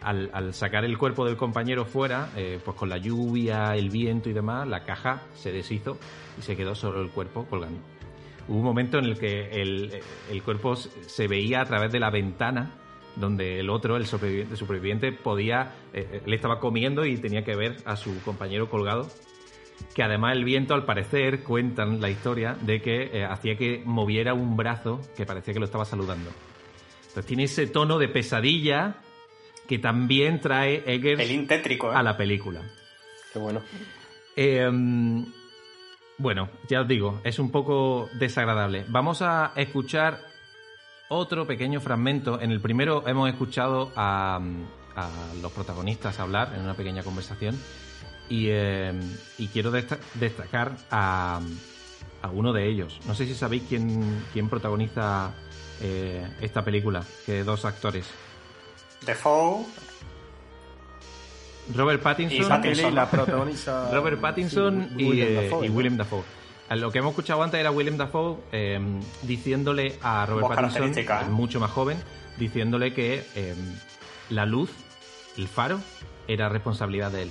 al, sacar el cuerpo del compañero fuera, pues con la lluvia, el viento y demás, la caja se deshizo y se quedó solo el cuerpo colgando. Hubo un momento en el que el cuerpo se veía a través de la ventana donde el otro, el superviviente, podía, eh, él estaba comiendo y tenía que ver a su compañero colgado que además el viento, al parecer, cuentan la historia de que eh, hacía que moviera un brazo que parecía que lo estaba saludando. Entonces tiene ese tono de pesadilla que también trae Eggers tétrico, ¿eh? a la película. Qué bueno. Eh, bueno, ya os digo, es un poco desagradable. Vamos a escuchar otro pequeño fragmento. En el primero hemos escuchado a, a los protagonistas hablar en una pequeña conversación. Y, eh, y quiero desta- destacar a, a uno de ellos. No sé si sabéis quién, quién protagoniza eh, esta película, que dos actores. Defoe Robert Pattinson, Y Pattinson. la protagoniza Robert Pattinson sí, y, Willem eh, Dafoe, y ¿no? Willem Dafoe. Lo que hemos escuchado antes era Willem Dafoe eh, diciéndole a Robert Voz Pattinson, ¿eh? mucho más joven, diciéndole que eh, la luz, el faro, era responsabilidad de él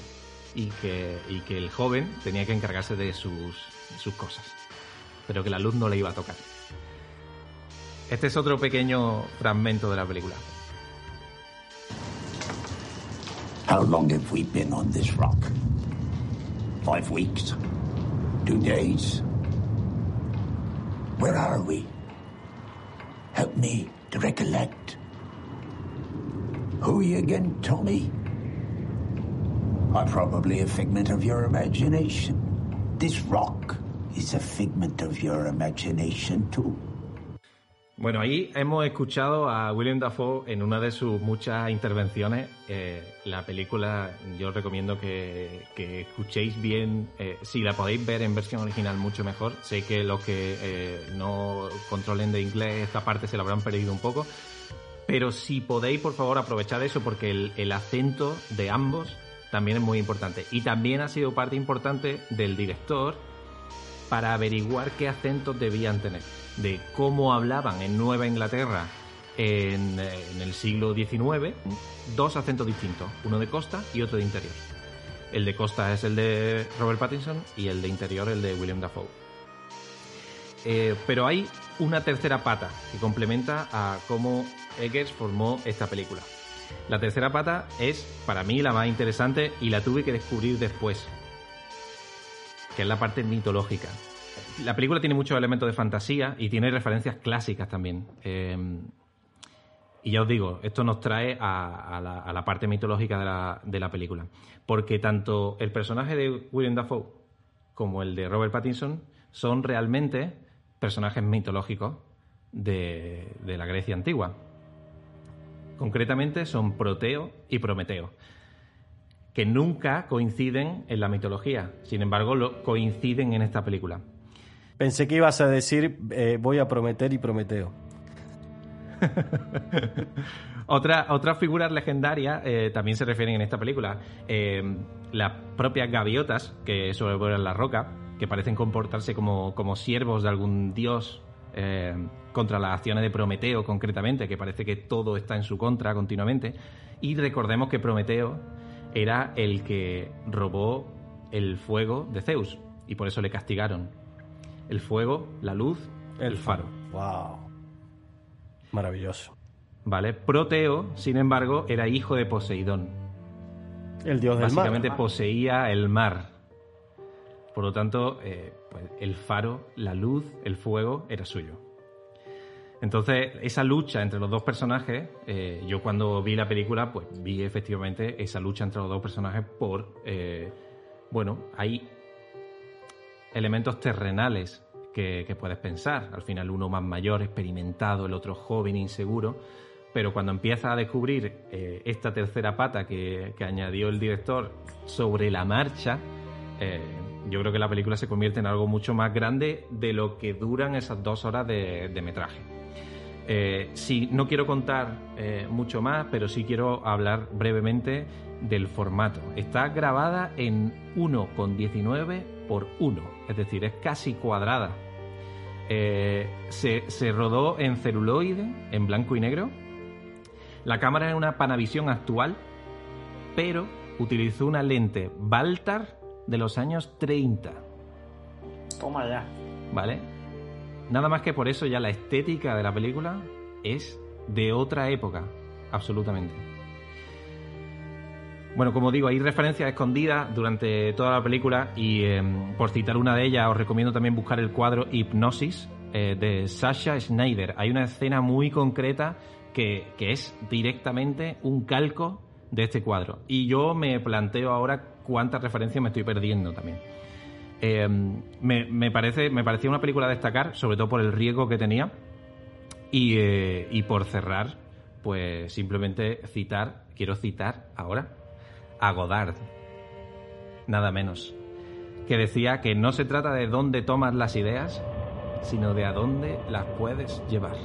y que, y que el joven tenía que encargarse de sus, de sus cosas, pero que la luz no le iba a tocar. Este es otro pequeño fragmento de la película. How long have we been on this rock? Five weeks? Two days? Where are we? Help me to recollect. Who are you again, Tommy? I'm probably a figment of your imagination. This rock is a figment of your imagination, too. Bueno, ahí hemos escuchado a William Dafoe en una de sus muchas intervenciones. Eh, la película yo recomiendo que, que escuchéis bien, eh, si la podéis ver en versión original mucho mejor. Sé que los que eh, no controlen de inglés esta parte se la habrán perdido un poco. Pero si podéis, por favor, aprovechad eso porque el, el acento de ambos también es muy importante. Y también ha sido parte importante del director para averiguar qué acentos debían tener, de cómo hablaban en Nueva Inglaterra en, eh, el siglo XIX, dos acentos distintos, uno de costa y otro de interior. El de costa es el de Robert Pattinson y el de interior el de William Dafoe. Eh, pero hay una tercera pata que complementa a cómo Eggers formó esta película. La tercera pata es, para mí, la más interesante y la tuve que descubrir después, que es la parte mitológica. La película tiene muchos elementos de fantasía y tiene referencias clásicas también. Eh, y ya os digo, esto nos trae a, la, parte mitológica de la, película. Porque tanto el personaje de William Dafoe como el de Robert Pattinson son realmente personajes mitológicos de la Grecia antigua. Concretamente son Proteo y Prometeo, que nunca coinciden en la mitología, sin embargo lo, coinciden en esta película. Pensé que ibas a decir eh, voy a prometer y prometeo. Otra, otras figuras legendarias eh, también se refieren en esta película. Eh, las propias gaviotas que sobrevuelan la roca, que parecen comportarse como, como siervos de algún dios eh, contra las acciones de Prometeo, concretamente, que parece que todo está en su contra continuamente. Y recordemos que Prometeo era el que robó el fuego de Zeus, y por eso le castigaron. El fuego, la luz, el faro. ¡Wow! Maravilloso. ¿Vale? Proteo, sin embargo, era hijo de Poseidón. El dios del mar. Básicamente poseía el mar. Por lo tanto, eh, pues, el faro, la luz, el fuego era suyo. Entonces, esa lucha entre los dos personajes, eh, yo cuando vi la película, pues vi efectivamente esa lucha entre los dos personajes por, eh, bueno, hay elementos terrenales que, puedes pensar. Al final uno más mayor, experimentado, el otro joven, inseguro. Pero cuando empiezas a descubrir eh, esta tercera pata que, añadió el director sobre la marcha, eh, yo creo que la película se convierte en algo mucho más grande de lo que duran esas dos horas de metraje. Eh, sí, no quiero contar eh, mucho más, pero sí quiero hablar brevemente del formato. Está grabada en 1,19 por 1, es decir, es casi cuadrada. Eh, se, se rodó en celuloide, en blanco y negro. La cámara es una Panavision actual, pero utilizó una lente Baltar de los años 30. Toma ya. ¿Vale? Nada más que por eso ya la estética de la película es de otra época, absolutamente. Bueno, como digo, hay referencias escondidas durante toda la película y eh, por citar una de ellas os recomiendo también buscar el cuadro Hipnosis eh, de Sasha Schneider. Hay una escena muy concreta que, que es directamente un calco de este cuadro. Y yo me planteo ahora cuántas referencias me estoy perdiendo también. Eh, me, me parece, me parecía una película a destacar, sobre todo por el riesgo que tenía. Y, eh, y por cerrar, pues simplemente citar, quiero citar ahora a Godard, nada menos, que decía que no se trata de dónde tomas las ideas, sino de a dónde las puedes llevar.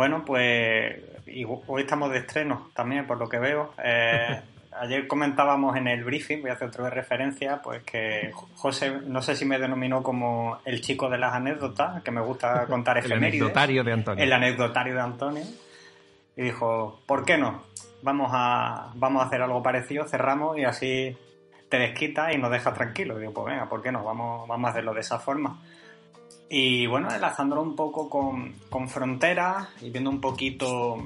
Bueno, pues y hoy estamos de estreno también, por lo que veo. Eh, ayer comentábamos en el briefing, voy a hacer otra vez referencia, pues que José, no sé si me denominó como el chico de las anécdotas, que me gusta contar El efemérides. anecdotario de Antonio. El anecdotario de Antonio. Y dijo, ¿por qué no? Vamos a, vamos a hacer algo parecido, cerramos y así te desquitas y nos dejas tranquilos. Y digo, pues venga, ¿por qué no? Vamos, vamos a hacerlo de esa forma. Y bueno, enlazándolo un poco con, con Fronteras y viendo un poquito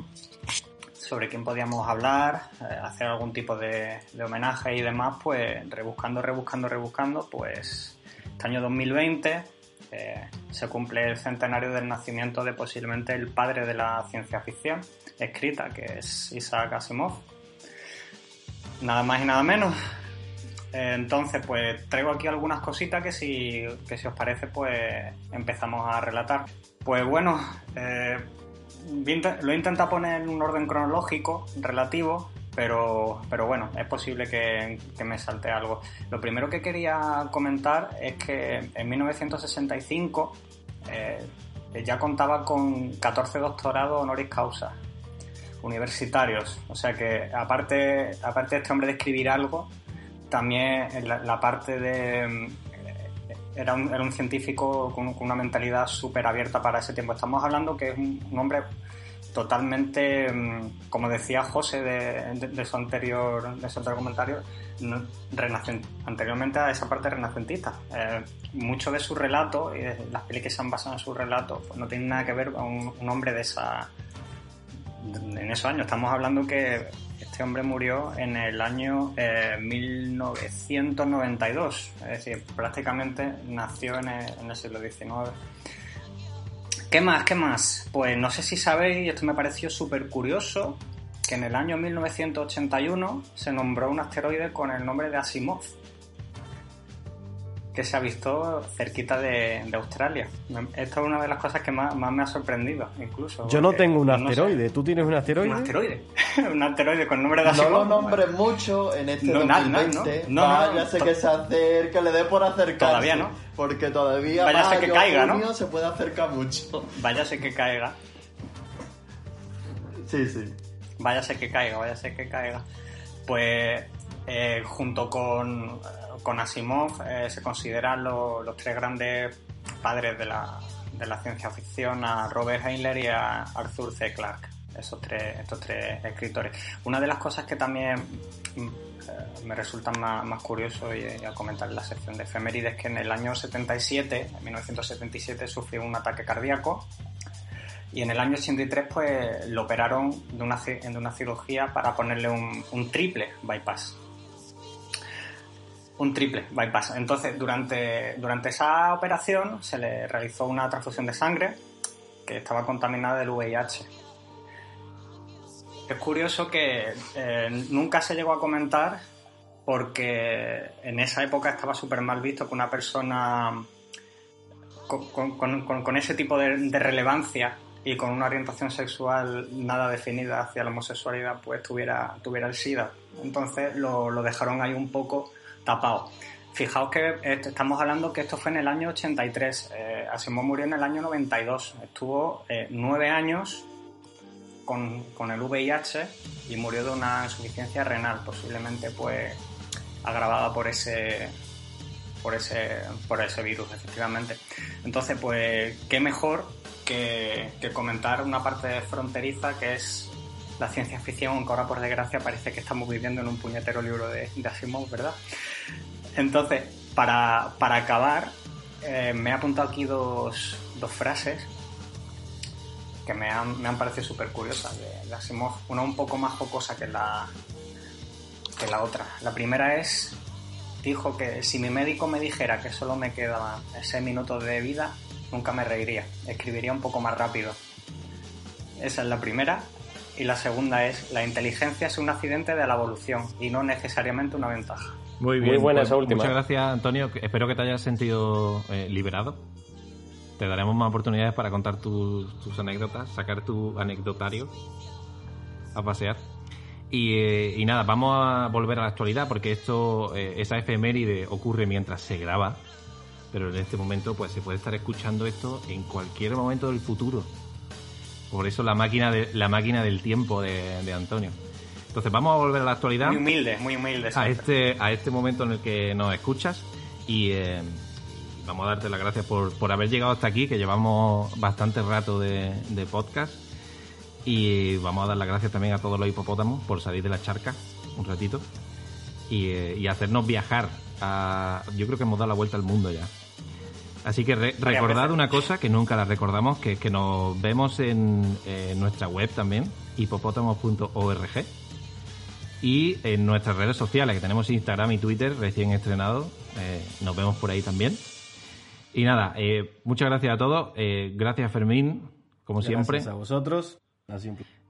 sobre quién podíamos hablar, eh, hacer algún tipo de, homenaje y demás, pues rebuscando, rebuscando, rebuscando, pues este año 2020 eh, se cumple el centenario del nacimiento de posiblemente el padre de la ciencia ficción escrita, que es Isaac Asimov. Nada más y nada menos. Entonces, pues traigo aquí algunas cositas que si, que si os parece, pues empezamos a relatar. Pues bueno, eh, lo he intentado poner en un orden cronológico relativo, pero, pero bueno, es posible que, que me salte algo. Lo primero que quería comentar es que en 1965 eh, ya contaba con 14 doctorados honoris causa universitarios. O sea que aparte, aparte de este hombre de escribir algo, también en la, parte de... mm, Era un, era un científico con, una mentalidad súper abierta para ese tiempo. Estamos hablando que es un, hombre totalmente, mm, como decía José de, su anterior de su anterior comentario, no- renacen- anteriormente a esa parte renacentista. Eh, mucho de su relato, y las películas que se han basado en su relato, pues no tienen nada que ver con un hombre de esa en esos años. Estamos hablando que este hombre murió en el año eh, 1992, es decir, prácticamente nació en el, en el siglo XIX. ¿Qué más? ¿Qué más? Pues no sé si sabéis, y esto me pareció súper curioso, que en el año 1981 se nombró un asteroide con el nombre de Asimov, que se ha visto cerquita de, de Australia. Esto es una de las cosas que más, más me ha sorprendido, incluso. Yo no tengo un no sé, asteroide. ¿Tú tienes un asteroide? un asteroide. un asteroide con el nombre de No Asimov. lo nombres mucho en este No, nada, 2020. no, no, no, Vaya no, sé que se acerca, le dé por acercarse. Todavía no. Porque todavía Vaya sé que caiga, ¿no? se puede acercar mucho. Váyase que caiga. Sí, sí. Váyase que caiga, váyase que caiga. Pues eh, junto con, con Asimov eh, se consideran lo- los tres grandes padres de la, ciencia ficción, a Robert Heinlein y a Arthur C. Clarke, esos tres, estos tres escritores. Una de las cosas que también mm, eh, me resulta más, curioso y, y a comentar en la sección de efemérides que en el año 77, en 1977, sufrió un ataque cardíaco y en el año 83 pues lo operaron de una cirugía para ponerle un, un triple bypass. Un triple bypass. Entonces, durante, durante esa operación se le realizó una transfusión de sangre que estaba contaminada del VIH. Es curioso que eh, nunca se llegó a comentar porque en esa época estaba súper mal visto que una persona con, con- con- con- ese tipo de, de relevancia y con una orientación sexual nada definida hacia la homosexualidad, pues tuviera, tuviera el SIDA. Entonces lo, lo dejaron ahí un poco tapado. Fijaos que esto- estamos hablando que esto fue en el año 83. Eh, Asimov murió en el año 92. Estuvo eh, nueve años con, el VIH y murió de una insuficiencia renal, posiblemente pues agravada por ese por ese por ese virus efectivamente entonces pues qué mejor que, que comentar una parte fronteriza que es la ciencia ficción aunque ahora por desgracia parece que estamos viviendo en un puñetero libro de, de Asimov verdad entonces para, para acabar eh, me he apuntado aquí dos, dos frases que me han, me han parecido súper curiosas de. Una un poco más jocosa que la, que la otra. La primera es, dijo que si mi médico me dijera que solo me quedaban seis minutos de vida, nunca me reiría, escribiría un poco más rápido. Esa es la primera. Y la segunda es, la inteligencia es un accidente de la evolución y no necesariamente una ventaja. Muy Muy bien. buena pues esa última. Muchas gracias, Antonio. Espero que te hayas sentido eh, liberado. Te daremos más oportunidades para contar tus, tus anécdotas, sacar tu anecdotario a pasear. Y, eh, y nada, vamos a volver a la actualidad porque esto, eh, esa efeméride ocurre mientras se graba, pero en este momento pues se puede estar escuchando esto en cualquier momento del futuro. Por eso la máquina, de, la máquina del tiempo de, de Antonio. Entonces vamos a volver a la actualidad Muy humilde, muy humilde. a este, a este momento en el que nos escuchas y eh, vamos a darte las gracias por, por haber llegado hasta aquí, que llevamos bastante rato de, de podcast. Y vamos a dar las gracias también a todos los hipopótamos por salir de la charca un ratito y, eh, y hacernos viajar. A, yo creo que hemos dado la vuelta al mundo ya. Así que re- recordad una cosa que nunca la recordamos, que es que nos vemos en, eh, nuestra web también, hipopótamos.org y en nuestras redes sociales, que tenemos Instagram y Twitter recién estrenados. eh, nos vemos por ahí también. Y nada, eh, muchas gracias a todos. eh, gracias Fermín, como siempre. Gracias a vosotros.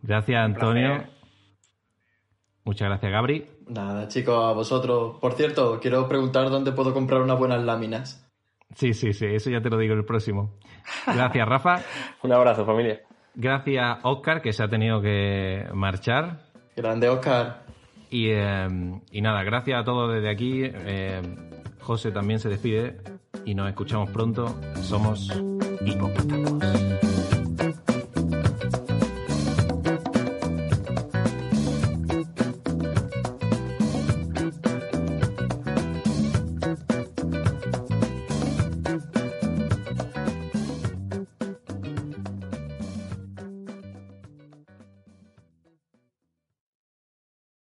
Gracias Antonio. Muchas gracias Gabri. Nada, chicos, a vosotros. Por cierto, quiero preguntar dónde puedo comprar unas buenas láminas. Sí, sí, sí, eso ya te lo digo el próximo. Gracias Rafa. Un abrazo, familia. Gracias Oscar, que se ha tenido que marchar. Grande, Oscar. Y, eh, y nada, gracias a todos desde aquí. Eh, José también se despide y nos escuchamos pronto. Somos hipopótamos.